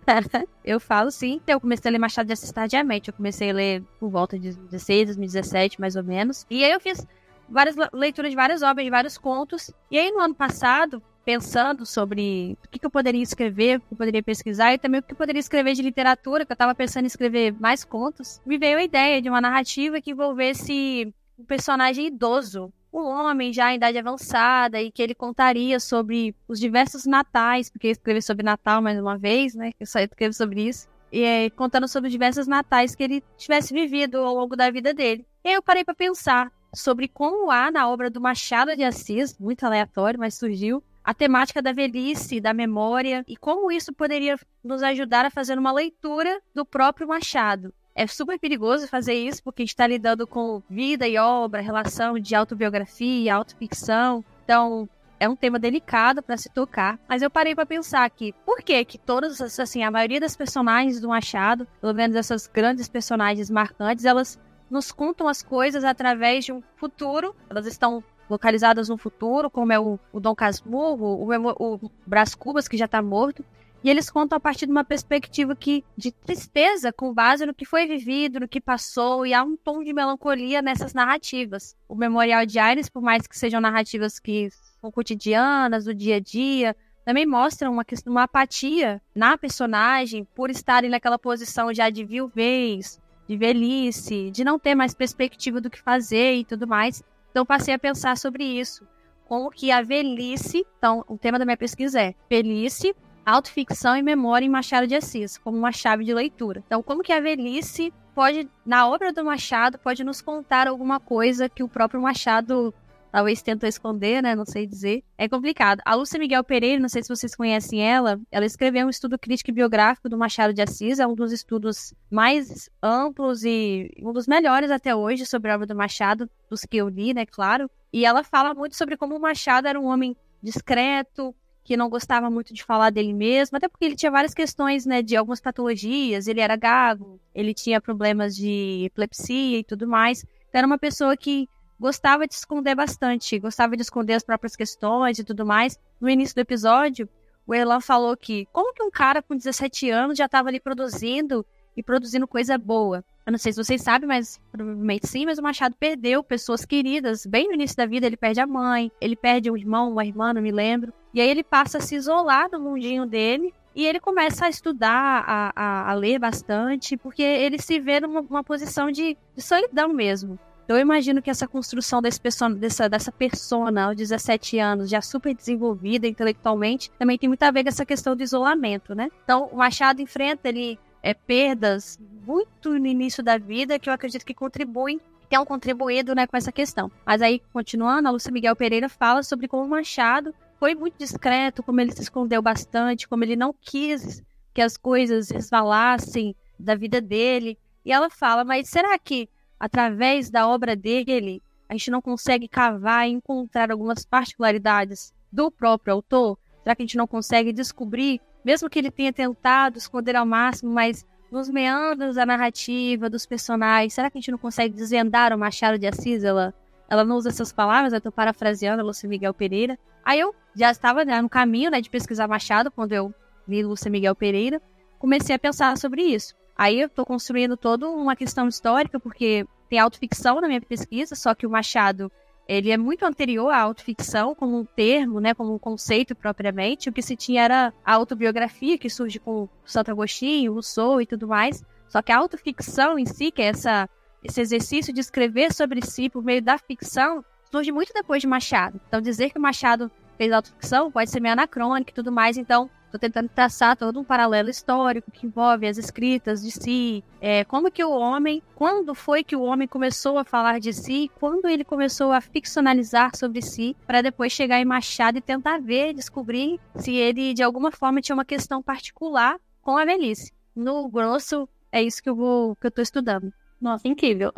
eu falo sim. Eu comecei a ler Machado de Assis tardiamente. Eu comecei a ler por volta de 16, 2017, mais ou menos. E aí eu fiz várias leituras de várias obras, de vários contos. E aí, no ano passado, pensando sobre o que, que eu poderia escrever, o que eu poderia pesquisar e também o que eu poderia escrever de literatura, que eu estava pensando em escrever mais contos, me veio a ideia de uma narrativa que envolvesse um personagem idoso, um homem já em idade avançada e que ele contaria sobre os diversos natais, porque eu escrevi sobre Natal mais uma vez, né? Eu só escrevo sobre isso. E é, contando sobre os diversos natais que ele tivesse vivido ao longo da vida dele. E aí eu parei para pensar sobre como há na obra do Machado de Assis, muito aleatório, mas surgiu, a temática da velhice, da memória e como isso poderia nos ajudar a fazer uma leitura do próprio Machado. É super perigoso fazer isso porque está lidando com vida e obra, relação de autobiografia, autoficção. Então, é um tema delicado para se tocar, mas eu parei para pensar que por que que todas assim, a maioria das personagens do Machado, pelo menos essas grandes personagens marcantes, elas nos contam as coisas através de um futuro. Elas estão localizadas no futuro, como é o, o Dom Casmurro, o, o Brás Cubas, que já está morto. E eles contam a partir de uma perspectiva que, de tristeza, com base no que foi vivido, no que passou, e há um tom de melancolia nessas narrativas. O Memorial de Aires, por mais que sejam narrativas que são cotidianas, do dia a dia, também mostram uma, uma apatia na personagem por estarem naquela posição já de viuvez, de velhice, de não ter mais perspectiva do que fazer e tudo mais. Então passei a pensar sobre isso. Como que a velhice, então o tema da minha pesquisa é velhice, autoficção e memória em Machado de Assis, como uma chave de leitura. Então como que a velhice pode, na obra do Machado, pode nos contar alguma coisa que o próprio Machado talvez tentou esconder, né? Não sei dizer. É complicado. A Lúcia Miguel Pereira, não sei se vocês conhecem ela, ela escreveu um estudo crítico e biográfico do Machado de Assis, é um dos estudos mais amplos e um dos melhores até hoje sobre a obra do Machado, dos que eu li, né, claro. E ela fala muito sobre como o Machado era um homem discreto, que não gostava muito de falar dele mesmo, até porque ele tinha várias questões, né, de algumas patologias, ele era gago, ele tinha problemas de epilepsia e tudo mais. Então era uma pessoa que gostava de esconder bastante, gostava de esconder as próprias questões e tudo mais. No início do episódio, o Erlan falou que como que um cara com 17 anos já estava ali produzindo e produzindo coisa boa. Eu não sei se vocês sabem, mas provavelmente sim, mas o Machado perdeu pessoas queridas. Bem no início da vida, ele perde a mãe, ele perde um irmão, uma irmã, não me lembro. E aí ele passa a se isolar no mundinho dele e ele começa a estudar, a, a, a ler bastante, porque ele se vê numa posição de, de, solidão mesmo. Então eu imagino que essa construção desse dessa, dessa persona aos 17 anos, já super desenvolvida intelectualmente, também tem muito a ver com essa questão do isolamento, né? Então o Machado enfrenta ele é, perdas muito no início da vida que eu acredito que contribuem tenham contribuído né, com essa questão. Mas aí, continuando, a Lúcia Miguel Pereira fala sobre como o Machado foi muito discreto, como ele se escondeu bastante, como ele não quis que as coisas resvalassem da vida dele. E ela fala, mas será que através da obra dele a gente não consegue cavar e encontrar algumas particularidades do próprio autor? Será que a gente não consegue descobrir, mesmo que ele tenha tentado esconder ao máximo, mas nos meandros da narrativa, dos personagens, será que a gente não consegue desvendar o Machado de Assis? Ela, ela não usa essas palavras, eu estou parafraseando a Lúcia Miguel Pereira. Aí eu já estava né, no caminho né, de pesquisar Machado, quando eu li Lúcia Miguel Pereira, comecei a pensar sobre isso. Aí eu estou construindo toda uma questão histórica, porque tem autoficção na minha pesquisa, só que o Machado ele é muito anterior à autoficção como um termo, né, como um conceito propriamente. O que se tinha era a autobiografia, que surge com Santo Agostinho, Rousseau e tudo mais. Só que a autoficção em si, que é essa, esse exercício de escrever sobre si por meio da ficção, surge muito depois de Machado. Então, dizer que o Machado fez autoficção pode ser meio anacrônico e tudo mais. Então, estou tentando traçar todo um paralelo histórico que envolve as escritas de si, é, como que o homem, quando foi que o homem começou a falar de si, quando ele começou a ficcionalizar sobre si, para depois chegar em Machado e tentar ver, descobrir se ele de alguma forma tinha uma questão particular com a velhice. No grosso, é isso que eu vou que eu tô estudando. Nossa, incrível.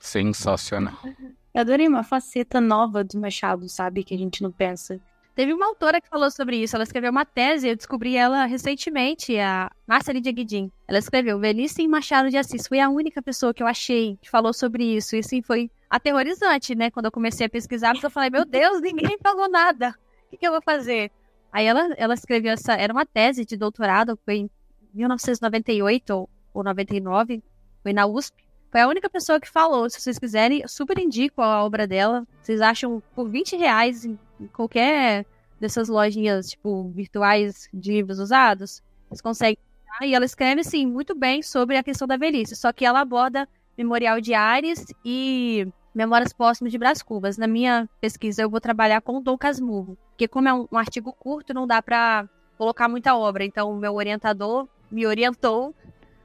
Sensacional. Eu adorei uma faceta nova do Machado, sabe? Que a gente não pensa. Teve uma autora que falou sobre isso. Ela escreveu uma tese, eu descobri ela recentemente, a Márcia Lídia Guidin. Ela escreveu Velhice em Machado de Assis. Foi a única pessoa que eu achei que falou sobre isso. E sim, foi aterrorizante, né? Quando eu comecei a pesquisar, eu falei, meu Deus, ninguém falou nada. O que, que eu vou fazer? Aí ela, ela escreveu essa. Era uma tese de doutorado, foi em 1998 ou, ou 99, foi na USP. Foi a única pessoa que falou. Se vocês quiserem, super indico a obra dela. Vocês acham por 20 reais em qualquer dessas lojinhas, tipo, virtuais de livros usados. Vocês conseguem. E ela escreve, sim, muito bem sobre a questão da velhice. Só que ela aborda Memorial de Ares e Memórias Póstumas de Brás Cubas. Na minha pesquisa, eu vou trabalhar com o Dom Casmurro. Porque como é um, um artigo curto, não dá para colocar muita obra. Então, o meu orientador me orientou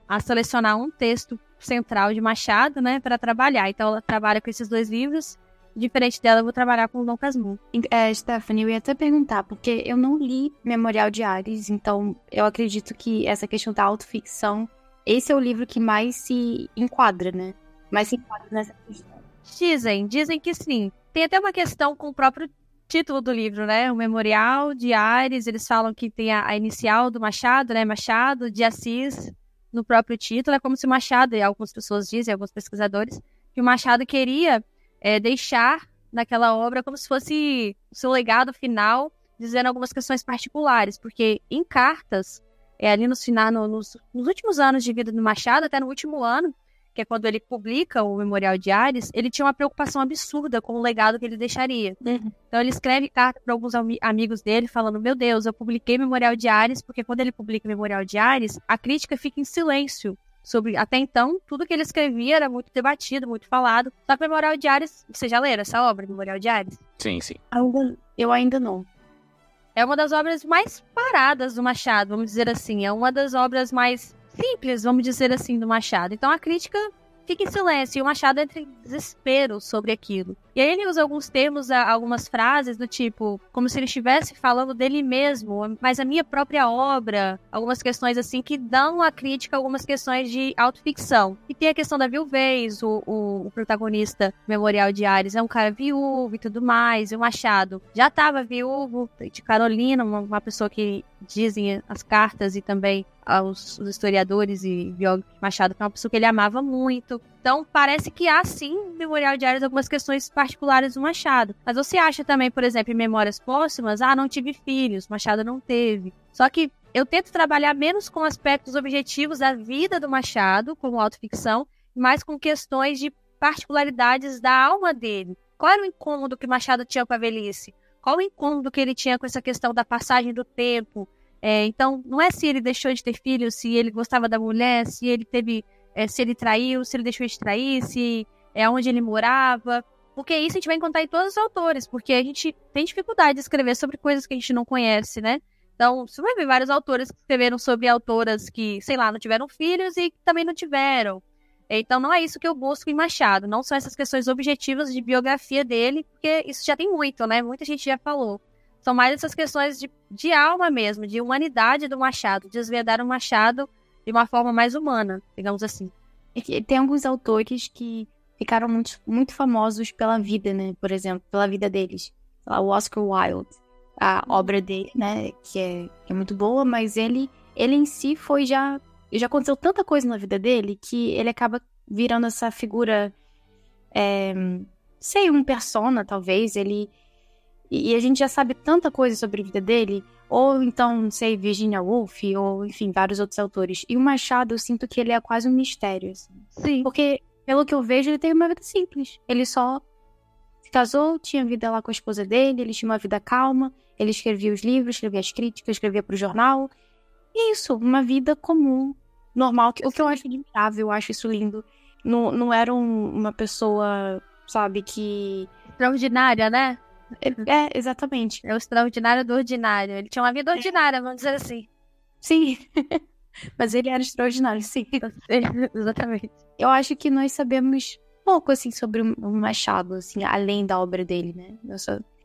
a selecionar um texto central de Machado, né, para trabalhar. Então ela trabalha com esses dois livros. Diferente dela, eu vou trabalhar com o Dom Casmurro. É, Stephanie, eu ia até perguntar, porque eu não li Memorial de Ares, então eu acredito que essa questão da autoficção, esse é o livro que mais se enquadra, né? Mais se enquadra nessa questão. Dizem, dizem que sim. Tem até uma questão com o próprio título do livro, né? O Memorial de Ares, eles falam que tem a, a inicial do Machado, né? Machado de Assis, no próprio título. É como se o Machado, e algumas pessoas dizem, alguns pesquisadores, que o Machado queria é, deixar naquela obra como se fosse o seu legado final, dizendo algumas questões particulares, porque em cartas, é, ali no final, no, nos, nos últimos anos de vida do Machado, até no último ano, que é quando ele publica o Memorial de Ares, ele tinha uma preocupação absurda com o legado que ele deixaria. Uhum. Então ele escreve carta para alguns am amigos dele falando: "Meu Deus, eu publiquei Memorial de Ares porque quando ele publica Memorial de Ares, a crítica fica em silêncio sobre até então tudo que ele escrevia era muito debatido, muito falado. Só que Memorial de Ares, você já leram essa obra, Memorial de Ares? Sim, sim. Eu ainda não. É uma das obras mais paradas do Machado, vamos dizer assim. É uma das obras mais simples, vamos dizer assim, do Machado. Então a crítica fica em silêncio e o Machado entra em desespero sobre aquilo. E aí ele usa alguns termos, algumas frases do tipo, como se ele estivesse falando dele mesmo, mas a minha própria obra, algumas questões assim que dão a crítica algumas questões de autoficção. E tem a questão da viuvez, o, o, o protagonista Memorial de Ares é um cara viúvo e tudo mais, e o Machado já estava viúvo de Carolina, uma, uma pessoa que dizem as cartas e também aos historiadores e biógrafos Machado, que é uma pessoa que ele amava muito. Então, parece que há sim no Memorial Ares algumas questões particulares do Machado. Mas você acha também, por exemplo, em Memórias Póstumas, ah, não tive filhos, Machado não teve. Só que eu tento trabalhar menos com aspectos objetivos da vida do Machado, como autoficção, mais com questões de particularidades da alma dele. Qual era o incômodo que Machado tinha com a velhice? Qual o incômodo que ele tinha com essa questão da passagem do tempo, é, então, não é se ele deixou de ter filhos, se ele gostava da mulher, se ele teve, é, se ele traiu, se ele deixou de trair, se é onde ele morava. Porque isso a gente vai encontrar em todos os autores, porque a gente tem dificuldade de escrever sobre coisas que a gente não conhece, né? Então, você vai ver vários autores que escreveram sobre autoras que, sei lá, não tiveram filhos e que também não tiveram. Então, não é isso que eu busco em Machado. Não são essas questões objetivas de biografia dele, porque isso já tem muito, né? Muita gente já falou. São mais essas questões de, de alma mesmo, de humanidade do Machado, desvendar o Machado de uma forma mais humana, digamos assim. Tem alguns autores que ficaram muito, muito famosos pela vida, né? Por exemplo, pela vida deles. O Oscar Wilde, a obra dele, né? Que é, que é muito boa, mas ele, ele em si foi já. Já aconteceu tanta coisa na vida dele que ele acaba virando essa figura. É, sei, um persona, talvez. Ele e, a gente já sabe tanta coisa sobre a vida dele, ou então, não sei, Virginia Woolf, ou enfim, vários outros autores. E o Machado, eu sinto que ele é quase um mistério. Assim. Sim. Porque, pelo que eu vejo, ele tem uma vida simples. Ele só se casou, tinha vida lá com a esposa dele, ele tinha uma vida calma, ele escrevia os livros, escrevia as críticas, escrevia para o jornal. E isso, uma vida comum, normal, o que eu acho admirável, eu acho isso lindo. Não, não era um, uma pessoa, sabe, que. Extraordinária, né? É, é, exatamente. É o extraordinário do ordinário. Ele tinha uma vida ordinária, vamos dizer assim. Sim. Mas ele era extraordinário, sim. Exatamente. Eu acho que nós sabemos pouco, assim, sobre o Machado, assim, além da obra dele, né?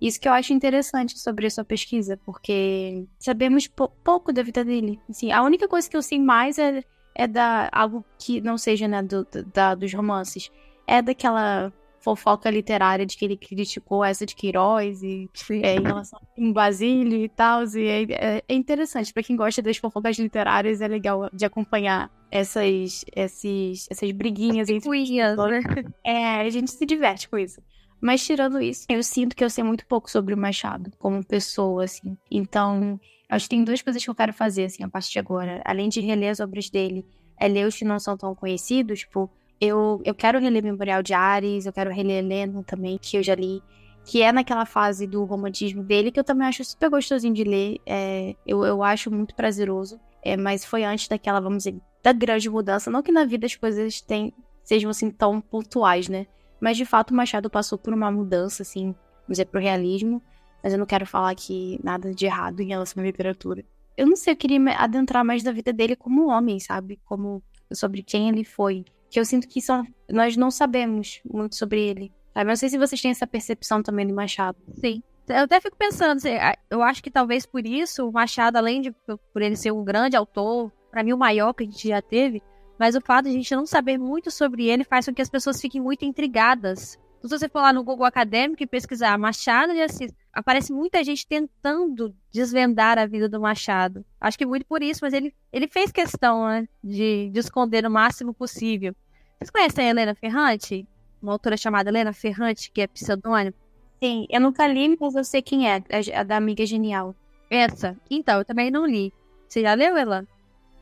Isso que eu acho interessante sobre a sua pesquisa, porque sabemos pouco da vida dele. Assim, a única coisa que eu sei mais é, é da algo que não seja, né, do, da, dos romances. É daquela fofoca literária de que ele criticou essa de Queiroz e é, em relação a Basílio e tal. E é, é, é interessante. para quem gosta das fofocas literárias, é legal de acompanhar essas, esses, essas briguinhas entre. Cuinhas, né? É, a gente se diverte com isso. Mas tirando isso, eu sinto que eu sei muito pouco sobre o Machado como pessoa, assim. Então, acho que tem duas coisas que eu quero fazer, assim, a partir de agora. Além de reler as obras dele, é ler os que não são tão conhecidos, tipo eu, eu quero reler Memorial de Ares, eu quero reler Helena também, que eu já li. Que é naquela fase do romantismo dele, que eu também acho super gostosinho de ler. É, eu, eu acho muito prazeroso. É, mas foi antes daquela, vamos dizer, da grande mudança. Não que na vida as coisas tem, sejam assim tão pontuais, né? Mas de fato o Machado passou por uma mudança, assim, vamos dizer, pro realismo. Mas eu não quero falar aqui nada de errado em relação à literatura. Eu não sei, eu queria adentrar mais da vida dele como homem, sabe? Como sobre quem ele foi que eu sinto que são, nós não sabemos muito sobre ele. Sabe? Não sei se vocês têm essa percepção também do Machado. Sim. Eu até fico pensando, assim, eu acho que talvez por isso o Machado, além de por ele ser um grande autor, para mim o maior que a gente já teve, mas o fato de a gente não saber muito sobre ele faz com que as pessoas fiquem muito intrigadas. Então, se você for lá no Google Acadêmico e pesquisar Machado de Assis, aparece muita gente tentando desvendar a vida do Machado. Acho que muito por isso, mas ele, ele fez questão né, de, de esconder o máximo possível. Vocês conhecem a Helena Ferrante? Uma autora chamada Helena Ferrante, que é pseudônimo? Sim, eu nunca li, mas eu sei quem é, a da Amiga Genial. Essa? Então, eu também não li. Você já leu ela?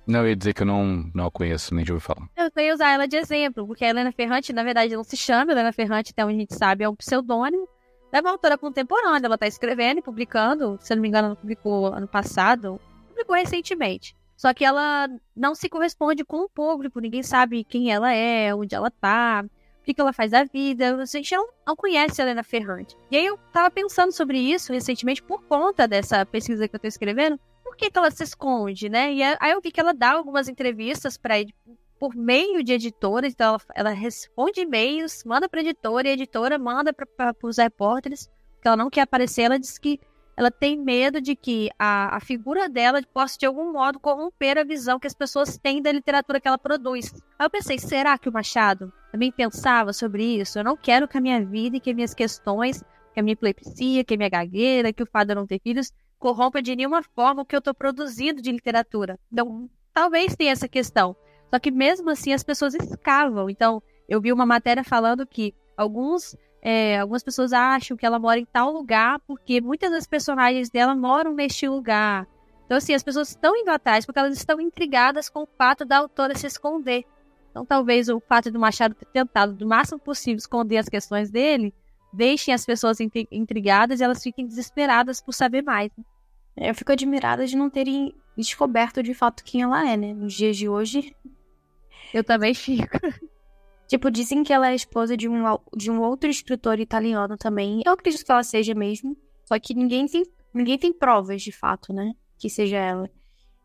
Não, eu ia dizer que eu não, não a conheço, nem de ouvir falar. Eu tenho usar ela de exemplo, porque a Helena Ferrante, na verdade, não se chama Helena Ferrante, até onde a gente sabe, é um pseudônimo é uma autora contemporânea, ela está escrevendo e publicando, se eu não me engano, ela publicou ano passado, publicou recentemente. Só que ela não se corresponde com o público, ninguém sabe quem ela é, onde ela tá, o que, que ela faz da vida. A gente não, não conhece a Helena Ferrante. E aí eu tava pensando sobre isso recentemente por conta dessa pesquisa que eu tô escrevendo. Que, que ela se esconde, né? E aí eu vi que ela dá algumas entrevistas para por meio de editoras, então ela, ela responde e-mails, manda para editora e a editora manda para os repórteres, que ela não quer aparecer. Ela diz que ela tem medo de que a, a figura dela possa, de algum modo, corromper a visão que as pessoas têm da literatura que ela produz. Aí eu pensei, será que o Machado também pensava sobre isso? Eu não quero que a minha vida e que as minhas questões, que a minha epilepsia, que a minha gagueira, que o fato de eu não ter filhos, corrompa de nenhuma forma o que eu estou produzindo de literatura. Então, talvez tenha essa questão. Só que mesmo assim as pessoas escavam. Então, eu vi uma matéria falando que alguns é, algumas pessoas acham que ela mora em tal lugar porque muitas das personagens dela moram neste lugar. Então, assim, as pessoas estão indo atrás porque elas estão intrigadas com o fato da autora se esconder. Então, talvez o fato do Machado ter tentado, do máximo possível, esconder as questões dele, deixem as pessoas intrigadas e elas fiquem desesperadas por saber mais. Eu fico admirada de não terem descoberto de fato quem ela é, né? Nos dias de hoje. Eu também fico. Tipo, dizem que ela é esposa de um, de um outro escritor italiano também. Eu acredito que ela seja mesmo. Só que ninguém tem, ninguém tem provas, de fato, né? Que seja ela.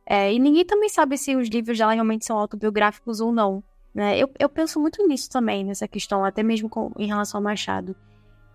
É, e ninguém também sabe se os livros dela realmente são autobiográficos ou não. Né? Eu, eu penso muito nisso também, nessa questão, até mesmo com, em relação ao Machado.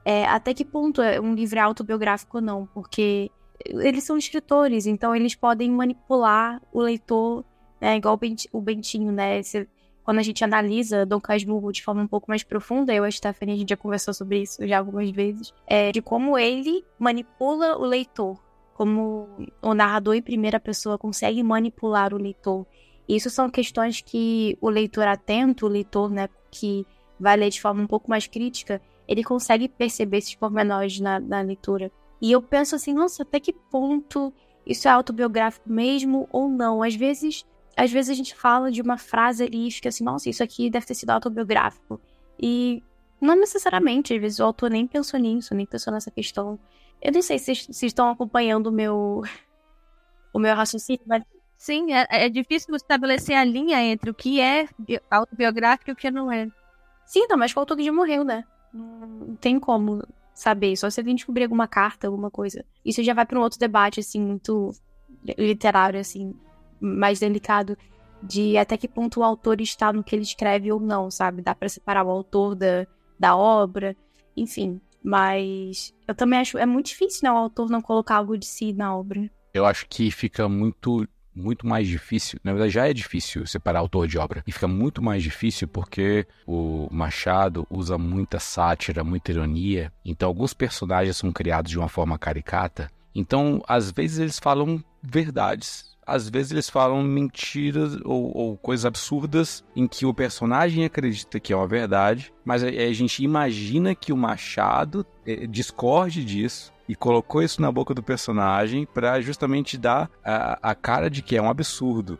É, até que ponto é um livro é autobiográfico ou não? Porque eles são escritores, então eles podem manipular o leitor, né? Igual o Bentinho, né? Você quando a gente analisa Dom Casmurro de forma um pouco mais profunda, eu e a Stephanie, a gente já conversou sobre isso já algumas vezes, é de como ele manipula o leitor, como o narrador em primeira pessoa consegue manipular o leitor. isso são questões que o leitor atento, o leitor né, que vai ler de forma um pouco mais crítica, ele consegue perceber esses pormenores na, na leitura. E eu penso assim, nossa, até que ponto isso é autobiográfico mesmo ou não? Às vezes às vezes a gente fala de uma frase ali e fica assim, nossa, isso aqui deve ter sido autobiográfico. E não necessariamente, às vezes o autor nem pensou nisso, nem pensou nessa questão. Eu não sei se vocês estão acompanhando o meu, o meu raciocínio, mas. Sim, é, é, difícil estabelecer a linha entre o que é autobiográfico e o que não é. Sim, não, mas o autor já morreu, né? Não tem como saber, só se gente descobrir alguma carta, alguma coisa. Isso já vai para um outro debate, assim, muito literário, assim mais delicado de até que ponto o autor está no que ele escreve ou não, sabe? Dá para separar o autor da, da obra, enfim. Mas eu também acho é muito difícil, né, o autor não colocar algo de si na obra. Eu acho que fica muito muito mais difícil, na verdade já é difícil separar autor de obra, e fica muito mais difícil porque o Machado usa muita sátira, muita ironia, então alguns personagens são criados de uma forma caricata, então às vezes eles falam verdades às vezes eles falam mentiras ou, ou, coisas absurdas em que o personagem acredita que é uma verdade, mas a, a gente imagina que o Machado é, discorde disso e colocou isso na boca do personagem para justamente dar a, a, cara de que é um absurdo.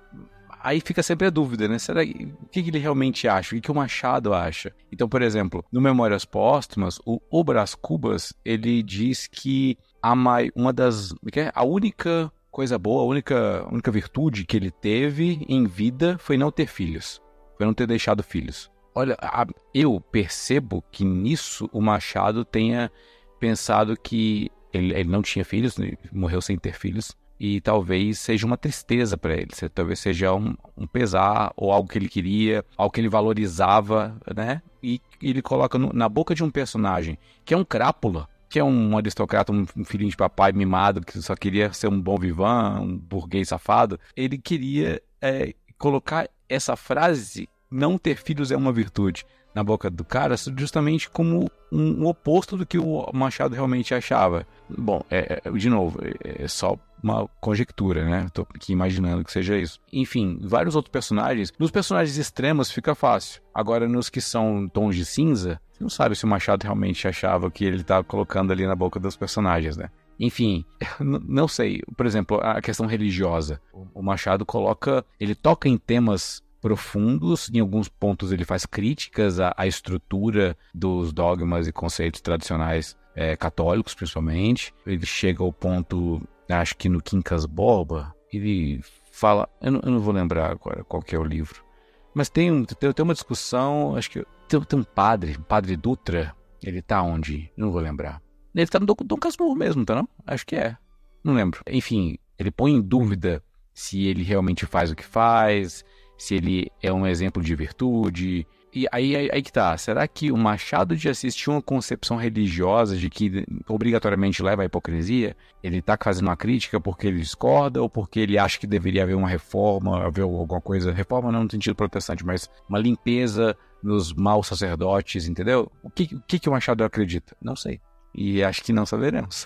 Aí fica sempre a dúvida, né? Será que, o que, ele realmente acha? O que, o Machado acha? Então, por exemplo, no Memórias Póstumas, o, o Cubas ele diz que a mai, uma das, é? a única coisa boa, a única, a única virtude que ele teve em vida foi não ter filhos. Foi não ter deixado filhos. Olha, a, eu percebo que nisso o Machado tenha pensado que ele, ele não tinha filhos, né, morreu sem ter filhos, e talvez seja uma tristeza para ele, talvez seja um, um, pesar ou algo que ele queria, algo que ele valorizava, né? E ele coloca no, na boca de um personagem que é um crápula, que é um aristocrata, um filhinho de papai mimado, que só queria ser um bom vivan, um burguês safado, ele queria é, colocar essa frase, não ter filhos é uma virtude, na boca do cara, justamente como um, um oposto do que o Machado realmente achava. Bom, é, é, de novo, é, é só uma conjectura, né? Tô aqui imaginando que seja isso. Enfim, vários outros personagens. Nos personagens extremos fica fácil. Agora, nos que são tons de cinza, você não sabe se o Machado realmente achava que ele estava colocando ali na boca dos personagens, né? Enfim, não sei. Por exemplo, a questão religiosa. O Machado coloca. Ele toca em temas profundos. Em alguns pontos, ele faz críticas à, à estrutura dos dogmas e conceitos tradicionais é, católicos, principalmente. Ele chega ao ponto, acho que no Quincas Boba, ele fala. Eu não, eu não vou lembrar agora qual é o livro. Mas tem, um, tem, tem uma discussão, acho que tem, tem um padre, um padre Dutra, ele tá onde? Não vou lembrar. Ele tá no Dom, Dom Casmurro mesmo, tá não? Acho que é. Não lembro. Enfim, ele põe em dúvida se ele realmente faz o que faz, se ele é um exemplo de virtude. E aí, aí, aí que tá, será que o Machado de Assis tinha uma concepção religiosa de que obrigatoriamente leva à hipocrisia? Ele tá fazendo uma crítica porque ele discorda ou porque ele acha que deveria haver uma reforma, haver alguma coisa, reforma não no sentido protestante, mas uma limpeza nos maus sacerdotes, entendeu? O que, o que, que o Machado acredita? Não sei. E acho que não saberemos.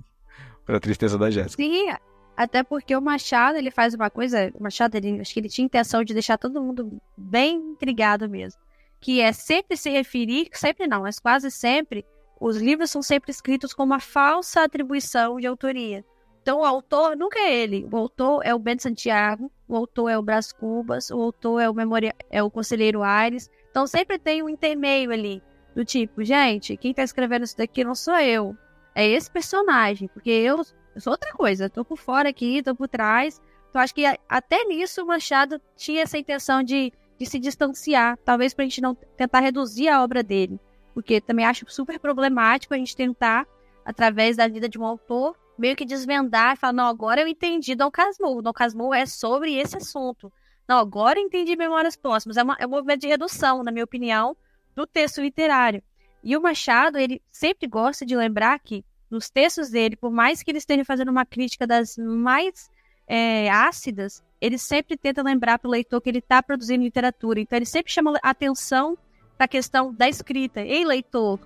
Para tristeza da Jéssica. Sim, até porque o Machado, ele faz uma coisa, o Machado, ele, acho que ele tinha intenção de deixar todo mundo bem intrigado mesmo, que é sempre se referir, sempre não, mas quase sempre, os livros são sempre escritos com uma falsa atribuição de autoria. Então o autor nunca é ele, o autor é o Ben Santiago, o autor é o Brás Cubas, o autor é o memoria, é o conselheiro Aires. Então sempre tem um intermeio ali, do tipo, gente, quem está escrevendo isso daqui não sou eu, é esse personagem, porque eu eu sou outra coisa, tô por fora aqui, tô por trás. Então acho que até nisso o Machado tinha essa intenção de, de se distanciar, talvez pra gente não tentar reduzir a obra dele. Porque também acho super problemático a gente tentar, através da vida de um autor, meio que desvendar e falar, não, agora eu entendi Dom Casmurro. Dom Casmurro é sobre esse assunto. Não, agora eu entendi Memórias Próximas. É, uma, é um movimento de redução, na minha opinião, do texto literário. E o Machado, ele sempre gosta de lembrar que nos textos dele, por mais que ele esteja fazendo uma crítica das mais é, ácidas, ele sempre tenta lembrar para o leitor que ele está produzindo literatura. Então, ele sempre chama atenção para a questão da escrita. Ei, leitor,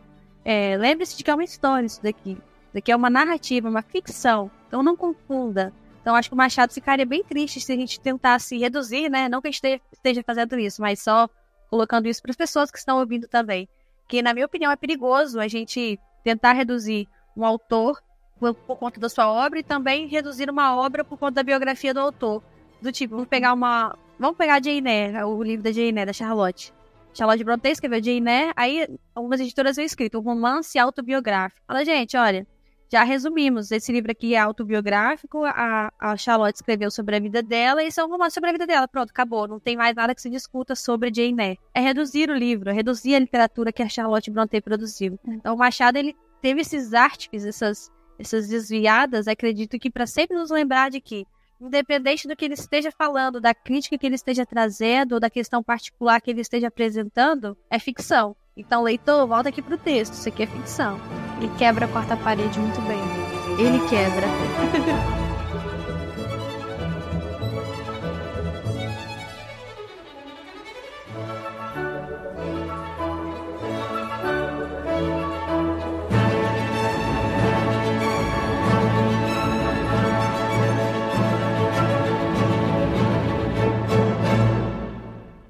é, lembre-se de que é uma história isso daqui. Isso daqui é uma narrativa, uma ficção. Então, não confunda. Então, acho que o Machado ficaria bem triste se a gente tentasse reduzir, né? Não que a gente esteja fazendo isso, mas só colocando isso para as pessoas que estão ouvindo também. Que, na minha opinião, é perigoso a gente tentar reduzir um autor por, por, conta da sua obra e também reduzir uma obra por conta da biografia do autor. Do tipo, vamos pegar uma. Vamos pegar a Jane Eyre, o livro da Jane Eyre, da Charlotte. Charlotte Brontë escreveu Jane Eyre, aí algumas editoras têm escrito um romance autobiográfico. Fala, gente, olha, já resumimos. Esse livro aqui é autobiográfico, a, a Charlotte escreveu sobre a vida dela, e esse é um romance sobre a vida dela. Pronto, acabou. Não tem mais nada que se discuta sobre Jane Eyre. É reduzir o livro, é reduzir a literatura que a Charlotte Brontë produziu. Então, o Machado, ele teve esses artes, essas, essas desviadas, acredito que para sempre nos lembrar de que, independente do que ele esteja falando, da crítica que ele esteja trazendo, ou da questão particular que ele esteja apresentando, é ficção. Então, leitor, volta aqui pro texto, isso aqui é ficção. Ele quebra a quarta parede muito bem. Ele quebra.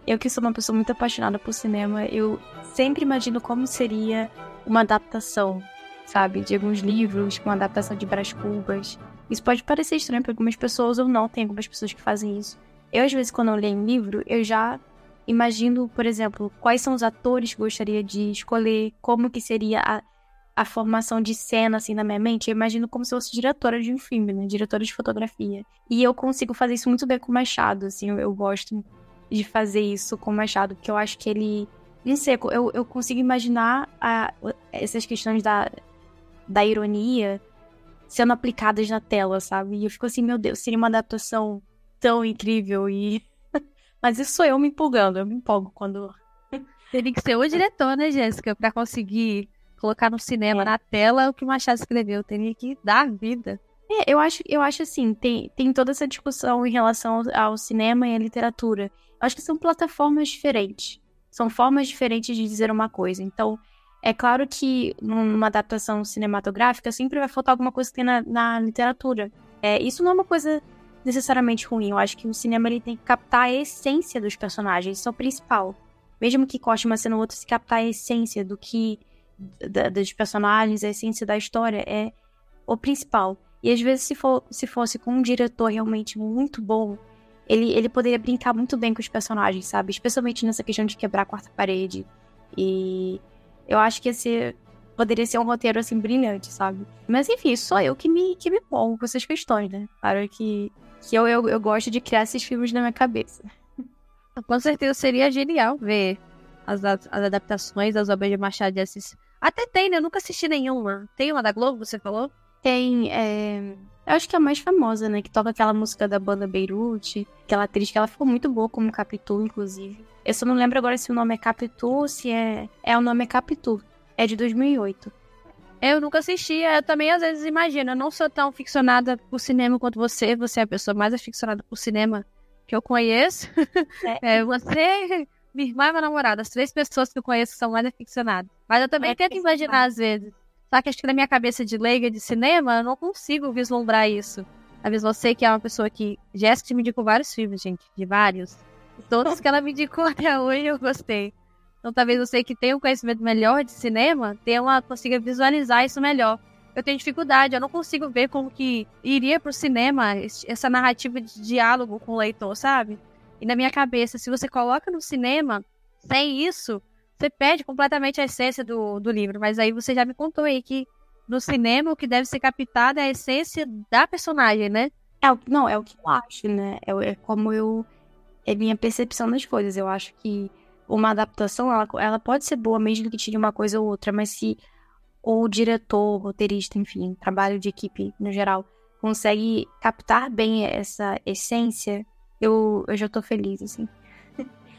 Eu que sou uma pessoa muito apaixonada por cinema, eu sempre imagino como seria uma adaptação, sabe, de alguns livros, uma adaptação de Brás Cubas. Isso pode parecer estranho para algumas pessoas ou não, tem algumas pessoas que fazem isso. Eu, às vezes, quando eu leio um livro, eu já imagino, por exemplo, quais são os atores que gostaria de escolher, como que seria a, a formação de cena, assim, na minha mente. Eu imagino como se fosse diretora de um filme, né? Diretora de fotografia. E eu consigo fazer isso muito bem com o Machado, assim, eu, eu gosto de fazer isso com o Machado, porque eu acho que ele. Não sei, eu, eu consigo imaginar a, essas questões da, da ironia sendo aplicadas na tela, sabe? E eu fico assim, meu Deus, seria uma adaptação tão incrível e. Mas isso sou eu me empolgando, eu me empolgo quando. Teria que ser o diretor, né, Jéssica, para conseguir colocar no cinema, é. na tela, o que o Machado escreveu. Teria que dar vida. É, eu acho, eu acho assim, tem, tem toda essa discussão em relação ao, ao cinema e à literatura. Acho que são plataformas diferentes. São formas diferentes de dizer uma coisa. Então, é claro que numa adaptação cinematográfica sempre vai faltar alguma coisa que tem na, na literatura. É, isso não é uma coisa necessariamente ruim. Eu acho que o cinema ele tem que captar a essência dos personagens, isso é o principal. Mesmo que corte uma cena ou outra, se captar a essência do que. Da, dos personagens, a essência da história é o principal. E às vezes, se, for, se fosse com um diretor realmente muito bom, ele, ele poderia brincar muito bem com os personagens, sabe? Especialmente nessa questão de quebrar a quarta parede. E eu acho que esse poderia ser um roteiro, assim, brilhante, sabe? Mas enfim, sou eu que me, que me pongo com essas questões, né? Claro que, que eu, eu, eu gosto de criar esses filmes na minha cabeça. Com certeza seria genial ver as, as adaptações das obras de Machado de Assis. Até tem, né? Eu nunca assisti nenhuma. Tem uma da Globo, você falou? Tem. É... Eu acho que é a mais famosa, né? Que toca aquela música da banda Beirute, aquela atriz que ela ficou muito boa como Capitu, inclusive. Eu só não lembro agora se o nome é Capitu ou se é. É, o nome é Capitu. É de 2008. Eu nunca assisti, eu também às vezes imagino. Eu não sou tão ficcionada por cinema quanto você. Você é a pessoa mais aficionada por cinema que eu conheço. É. é você, minha irmã e minha namorada, as três pessoas que eu conheço que são mais aficionadas. Mas eu também é tento imaginar às vezes. Só que acho que na minha cabeça de leiga de cinema, eu não consigo vislumbrar isso. Talvez você, que é uma pessoa que. Jéssica me indicou vários filmes, gente, de vários. Todos que ela me indicou até hoje eu gostei. Então talvez você que tem um conhecimento melhor de cinema, tenha uma, consiga visualizar isso melhor. Eu tenho dificuldade, eu não consigo ver como que iria pro cinema essa narrativa de diálogo com o leitor, sabe? E na minha cabeça, se você coloca no cinema sem isso, você perde completamente a essência do, do livro. Mas aí você já me contou aí que no cinema o que deve ser captado é a essência da personagem, né? É, não, é o que eu acho, né? É, é como eu. É minha percepção das coisas. Eu acho que uma adaptação, ela, ela pode ser boa mesmo que tire uma coisa ou outra, mas se o diretor, roteirista, enfim, trabalho de equipe no geral, consegue captar bem essa essência, eu, eu já tô feliz, assim.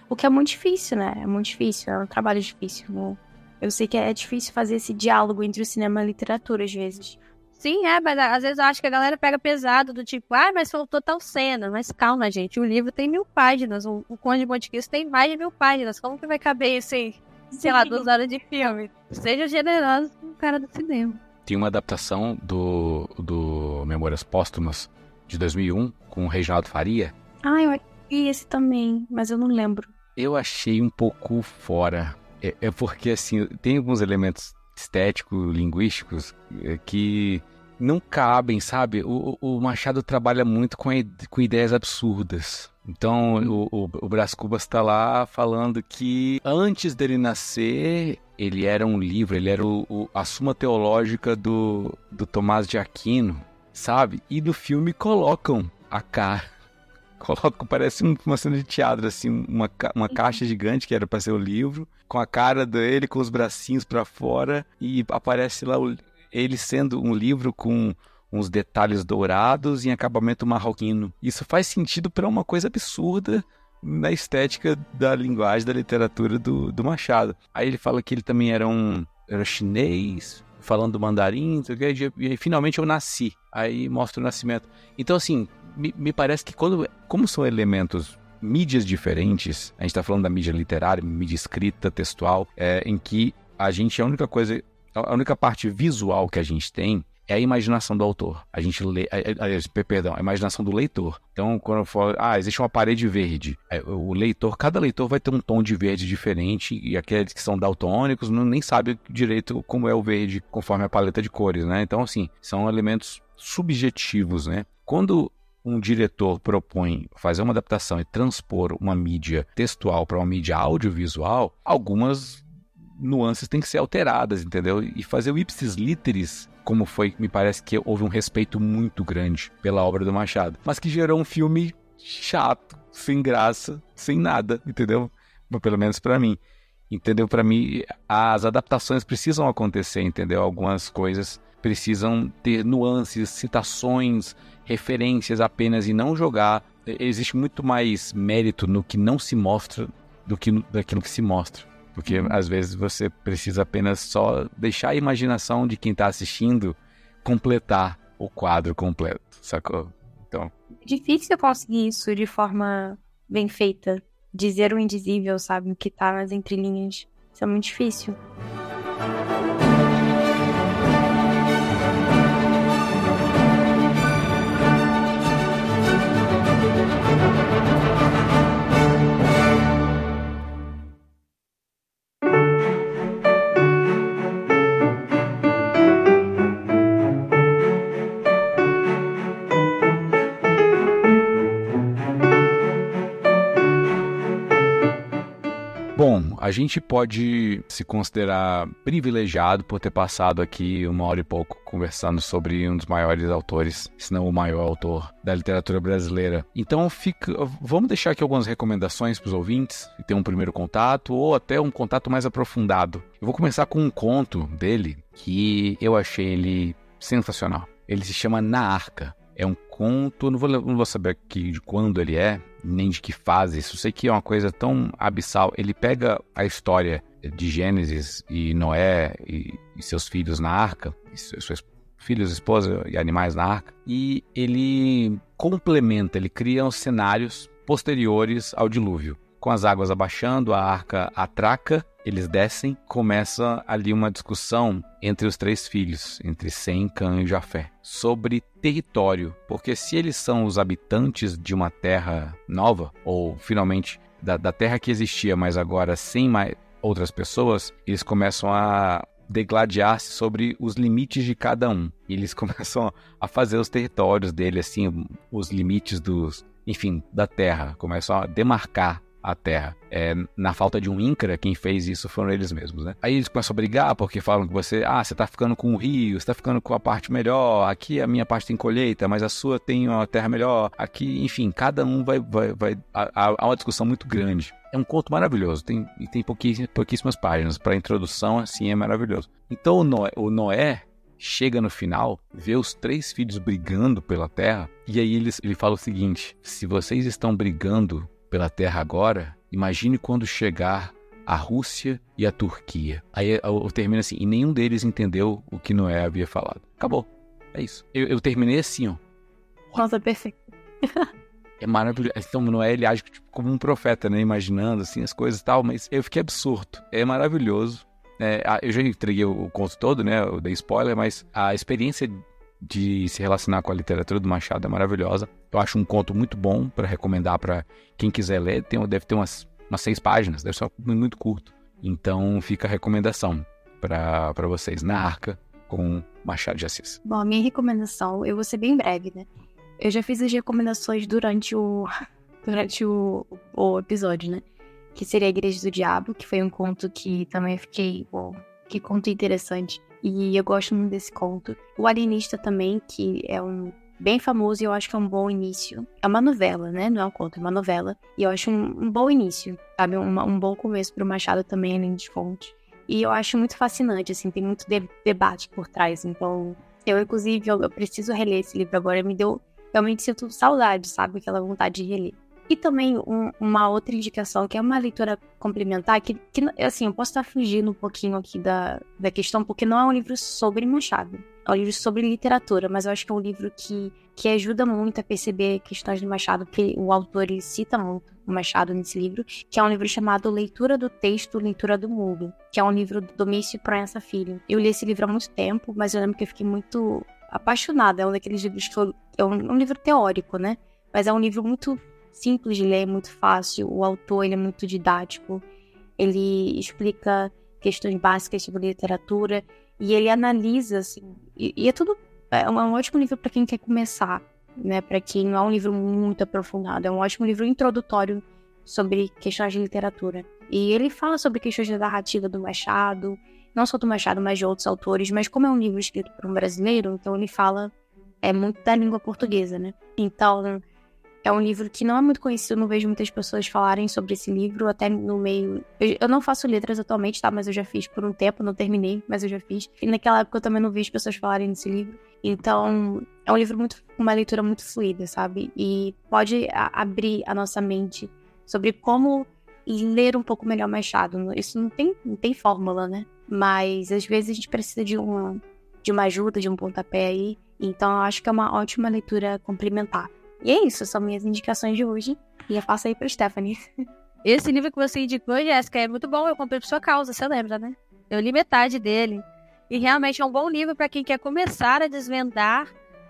O que é muito difícil, né? É muito difícil, é um trabalho difícil. Né? Eu sei que é difícil fazer esse diálogo entre o cinema e a literatura, às vezes. Sim, é, mas às vezes eu acho que a galera pega pesado, do tipo, ah, mas faltou tal cena. Mas calma, gente, o livro tem mil páginas, o, o Conde de Monte Cristo tem mais de mil páginas. Como que vai caber isso em, sei lá, duas horas de filme? Seja generoso com o cara do cinema. Tem uma adaptação do, do Memórias Póstumas de 2001 com o Reginaldo Faria. Ah, eu vi esse também, mas eu não lembro. Eu achei um pouco fora. É, é porque, assim, tem alguns elementos estéticos, linguísticos, é, que não cabem, sabe? O, o Machado trabalha muito com, com ideias absurdas. Então, o, o, o Brás Cubas está lá falando que antes dele nascer, ele era um livro, ele era o, o, a suma teológica do, do Tomás de Aquino, sabe? E no filme colocam a cara. Colocam, parece uma cena de teatro, assim, uma, uma caixa gigante que era para ser o livro, com a cara dele, com os bracinhos para fora, e aparece lá o, ele sendo um livro com uns detalhes dourados em acabamento marroquino. Isso faz sentido para uma coisa absurda na estética da linguagem da literatura do, do Machado. Aí ele fala que ele também era um era chinês, falando mandarim, e, e finalmente eu nasci. Aí mostra o nascimento. Então, assim, me, me parece que quando, como são elementos mídias diferentes, a gente está falando da mídia literária, mídia escrita, textual, é, em que a gente, a única coisa, a única parte visual que a gente tem é a imaginação do autor. A gente lê, a, a, perdão, a imaginação do leitor. Então, quando eu falo, ah, existe uma parede verde, é, o leitor, cada leitor vai ter um tom de verde diferente e aqueles que são daltônicos não nem sabe direito como é o verde conforme a paleta de cores, né? Então, assim, são elementos subjetivos, né? Quando um diretor propõe fazer uma adaptação e transpor uma mídia textual para uma mídia audiovisual, algumas nuances têm que ser alteradas, entendeu? E fazer o ipsis literis, como foi, me parece que houve um respeito muito grande pela obra do Machado, mas que gerou um filme chato, sem graça, sem nada, entendeu? Pelo menos para mim. Entendeu? Para mim, as adaptações precisam acontecer, entendeu? Algumas coisas precisam ter nuances, citações, referências apenas e não jogar. Existe muito mais mérito no que não se mostra do que no, daquilo que se mostra. Porque uhum. às vezes você precisa apenas só deixar a imaginação de quem está assistindo completar o quadro completo, sacou? Então. Difícil conseguir isso de forma bem feita. Dizer o indizível, sabe? O que está nas entrelinhas. Isso é muito difícil. A gente pode se considerar privilegiado por ter passado aqui uma hora e pouco conversando sobre um dos maiores autores, se não o maior autor da literatura brasileira. Então fica, vamos deixar aqui algumas recomendações para os ouvintes e ter um primeiro contato ou até um contato mais aprofundado. Eu vou começar com um conto dele que eu achei ele sensacional. Ele se chama Na Arca. É um conto, não vou, não vou saber aqui de quando ele é, nem de que fase. Isso sei que é uma coisa tão abissal. Ele pega a história de Gênesis e Noé e, e seus filhos na arca, seus filhos, esposa e animais na arca, e ele complementa, ele cria os cenários posteriores ao dilúvio. Com as águas abaixando, a arca atraca, eles descem, começa ali uma discussão entre os três filhos, entre Sem, Cã e Jafé, sobre território, porque se eles são os habitantes de uma terra nova, ou finalmente da, da terra que existia, mas agora sem mais outras pessoas, eles começam a degladiar-se sobre os limites de cada um. E eles começam a fazer os territórios dele, assim, os limites dos, enfim, da terra. Começam a demarcar a terra. É, na falta de um INCRA, quem fez isso foram eles mesmos, né? Aí eles começam a brigar porque falam que você, ah, você tá ficando com o rio, você tá ficando com a parte melhor, aqui a minha parte tem colheita, mas a sua tem uma terra melhor, aqui, enfim, cada um vai, vai, vai, há, uma discussão muito grande. É um conto maravilhoso, tem, e tem pouquíssimas, pouquíssimas páginas, para introdução, assim, é maravilhoso. Então o Noé, o Noé chega no final, vê os três filhos brigando pela terra, e aí ele, ele fala o seguinte: se vocês estão brigando pela terra agora, imagine quando chegar a Rússia e a Turquia. Aí eu termino assim, e nenhum deles entendeu o que Noé havia falado. Acabou. É isso. Eu, eu terminei assim, ó. Nossa, perfeito. é maravilhoso. Então, Noé, ele age tipo, como um profeta, né? Imaginando, assim, as coisas e tal, mas eu fiquei absurdo. É maravilhoso. É, eu já entreguei o, o conto todo, né? Eu dei spoiler, mas a experiência de se relacionar com a literatura do Machado é maravilhosa. Eu acho um conto muito bom para recomendar para quem quiser ler. Tem, deve ter umas, umas seis páginas, deve ser muito curto. Então fica a recomendação para vocês na Arca com Machado de Assis. Bom, a minha recomendação, eu vou ser bem breve, né? Eu já fiz as recomendações durante o durante o, o episódio, né? Que seria a Igreja do Diabo, que foi um conto que também fiquei, bom, que conto interessante. E eu gosto muito desse conto. O Alienista também, que é um bem famoso e eu acho que é um bom início. É uma novela, né? Não é um conto, é uma novela. E eu acho um, um bom início, sabe? Um, um bom começo para o Machado também, além de fonte. E eu acho muito fascinante, assim, tem muito de debate por trás. Então, eu, inclusive, eu, eu preciso reler esse livro agora. Me deu. Realmente sinto saudade, sabe? Aquela vontade de reler. E também um, uma outra indicação, que é uma leitura complementar, que, que, assim, eu posso estar fugindo um pouquinho aqui da, da questão, porque não é um livro sobre Machado. É um livro sobre literatura, mas eu acho que é um livro que, que ajuda muito a perceber questões do Machado, porque o autor cita muito o Machado nesse livro, que é um livro chamado Leitura do Texto, Leitura do Mundo, que é um livro do Domício Proença Filho. Eu li esse livro há muito tempo, mas eu lembro que eu fiquei muito apaixonada. É um daqueles livros que eu, é um, um livro teórico, né? Mas é um livro muito simples de ler, muito fácil. O autor ele é muito didático. Ele explica questões básicas sobre literatura e ele analisa assim. E, e é tudo é um, é um ótimo livro para quem quer começar, né? Para quem não é um livro muito aprofundado, é um ótimo livro introdutório sobre questões de literatura. E ele fala sobre questões da narrativa do Machado, não só do Machado, mas de outros autores. Mas como é um livro escrito por um brasileiro, então ele fala é muito da língua portuguesa, né? Então é um livro que não é muito conhecido, não vejo muitas pessoas falarem sobre esse livro, até no meio. Eu, eu, não faço letras atualmente, tá? Mas eu já fiz por um tempo, não terminei, mas eu já fiz. E naquela época eu também não vi as pessoas falarem desse livro. Então, é um livro muito. uma leitura muito fluida, sabe? E pode a, abrir a nossa mente sobre como ler um pouco melhor Machado. Isso não tem, não tem fórmula, né? Mas às vezes a gente precisa de uma, de uma ajuda, de um pontapé aí. Então, eu acho que é uma ótima leitura complementar. E é isso, são minhas indicações de hoje. E eu passo aí pra Stephanie. Esse livro que você indicou, Jéssica, é muito bom. Eu comprei por sua causa, você lembra, né? Eu li metade dele. E realmente é um bom livro para quem quer começar a desvendar.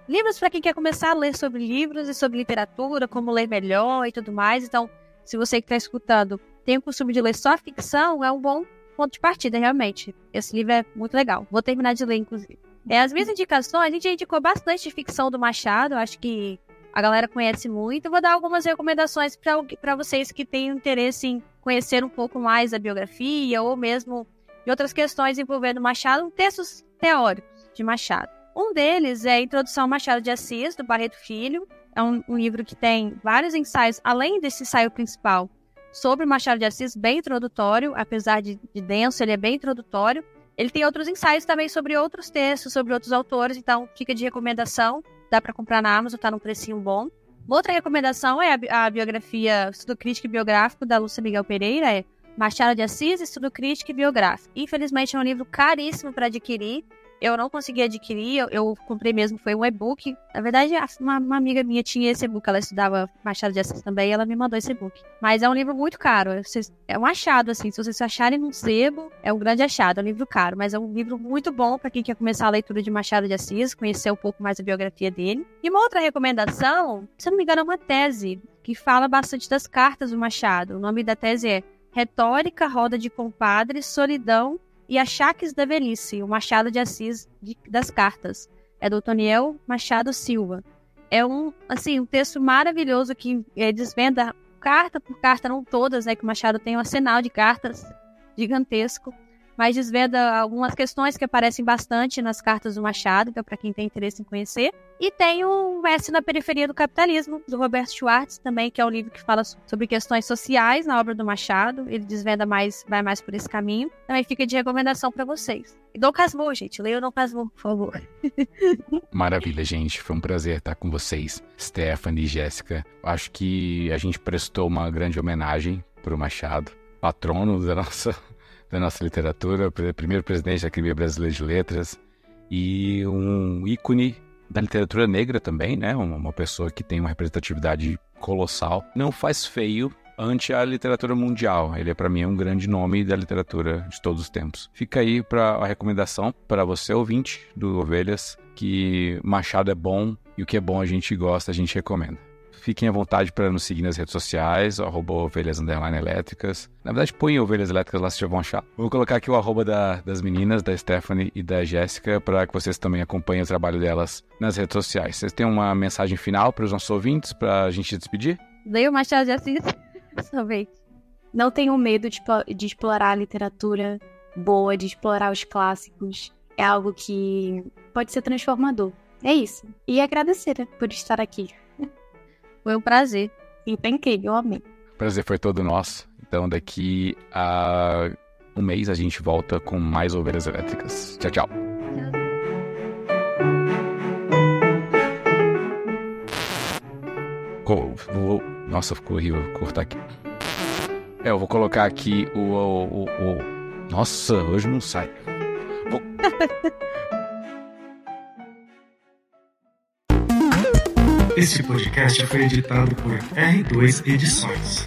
Livros para quem quer começar a ler sobre livros e sobre literatura, como ler melhor e tudo mais. Então, se você que está escutando tem o costume de ler só ficção, é um bom ponto de partida, realmente. Esse livro é muito legal. Vou terminar de ler, inclusive. É, as minhas indicações, a gente indicou bastante ficção do Machado. Acho que a galera conhece muito. Vou dar algumas recomendações para vocês que têm interesse em conhecer um pouco mais da biografia ou mesmo de outras questões envolvendo Machado, textos teóricos de Machado. Um deles é a Introdução ao Machado de Assis, do Barreto Filho. É um, um livro que tem vários ensaios, além desse ensaio principal, sobre Machado de Assis, bem introdutório, apesar de, de denso, ele é bem introdutório. Ele tem outros ensaios também sobre outros textos, sobre outros autores, então fica de recomendação. Dá para comprar na Amazon, tá num precinho bom. Outra recomendação é a, a biografia Estudo Crítico e Biográfico da Lúcia Miguel Pereira, é Machado de Assis, Estudo Crítico e Biográfico. Infelizmente é um livro caríssimo para adquirir, eu não consegui adquirir, eu, eu comprei mesmo, foi um e-book. Na verdade, uma, uma, amiga minha tinha esse e-book, ela estudava Machado de Assis também, e ela me mandou esse e-book. Mas é um livro muito caro, é um achado, assim, se vocês acharem num sebo, é um grande achado, é um livro caro, mas é um livro muito bom para quem quer começar a leitura de Machado de Assis, conhecer um pouco mais a biografia dele. E uma outra recomendação, se não me engano, é uma tese que fala bastante das cartas do Machado. O nome da tese é Retórica, Roda de Compadres, Solidão e Achaques da Velhice, o Machado de Assis de, das Cartas. É do Toniel Machado Silva. É um, assim, um texto maravilhoso que é, desvenda carta por carta, não todas, né? Que o Machado tem um arsenal de cartas gigantesco mas desvenda algumas questões que aparecem bastante nas cartas do Machado, que é para quem tem interesse em conhecer. E tem o S na Periferia do Capitalismo, do Roberto Schwartz, também, que é um livro que fala sobre questões sociais na obra do Machado. Ele desvenda mais, vai mais por esse caminho. Também fica de recomendação para vocês. E Dom Casmurro, gente. Leia o Dom Casmurro, por favor. Maravilha, gente. Foi um prazer estar com vocês, Stephanie e Jéssica. Acho que a gente prestou uma grande homenagem para o Machado, patrono da nossa da nossa literatura, primeiro presidente da Academia Brasileira de Letras e um ícone da literatura negra também, né? Uma pessoa que tem uma representatividade colossal. Não faz feio ante a literatura mundial. Ele é para mim um grande nome da literatura de todos os tempos. Fica aí para a recomendação para você ouvinte do Ovelhas que Machado é bom e o que é bom a gente gosta, a gente recomenda. Fiquem à vontade para nos seguir nas redes sociais, arroba ovelhas elétricas. Na verdade, põe ovelhas elétricas lá, vocês já vão achar. Vou colocar aqui o arroba da, das meninas, da Stephanie e da Jéssica, para que vocês também acompanhem o trabalho delas nas redes sociais. Vocês têm uma mensagem final para os nossos ouvintes, para a gente despedir? Dei o Machado de Assis. Não tenham medo de, de explorar a literatura boa, de explorar os clássicos. É algo que pode ser transformador. É isso. E agradecer por estar aqui. Foi um prazer. E tá incrível, eu amei. O prazer foi todo nosso. Então, daqui a um mês a gente volta com mais ovelhas elétricas. Tchau, tchau. Vou, nossa, ficou horrível. Vou cortar aqui. É, eu vou colocar aqui o. o, o, o... Nossa, hoje não sai. Vou... Esse podcast foi editado por R2 Edições.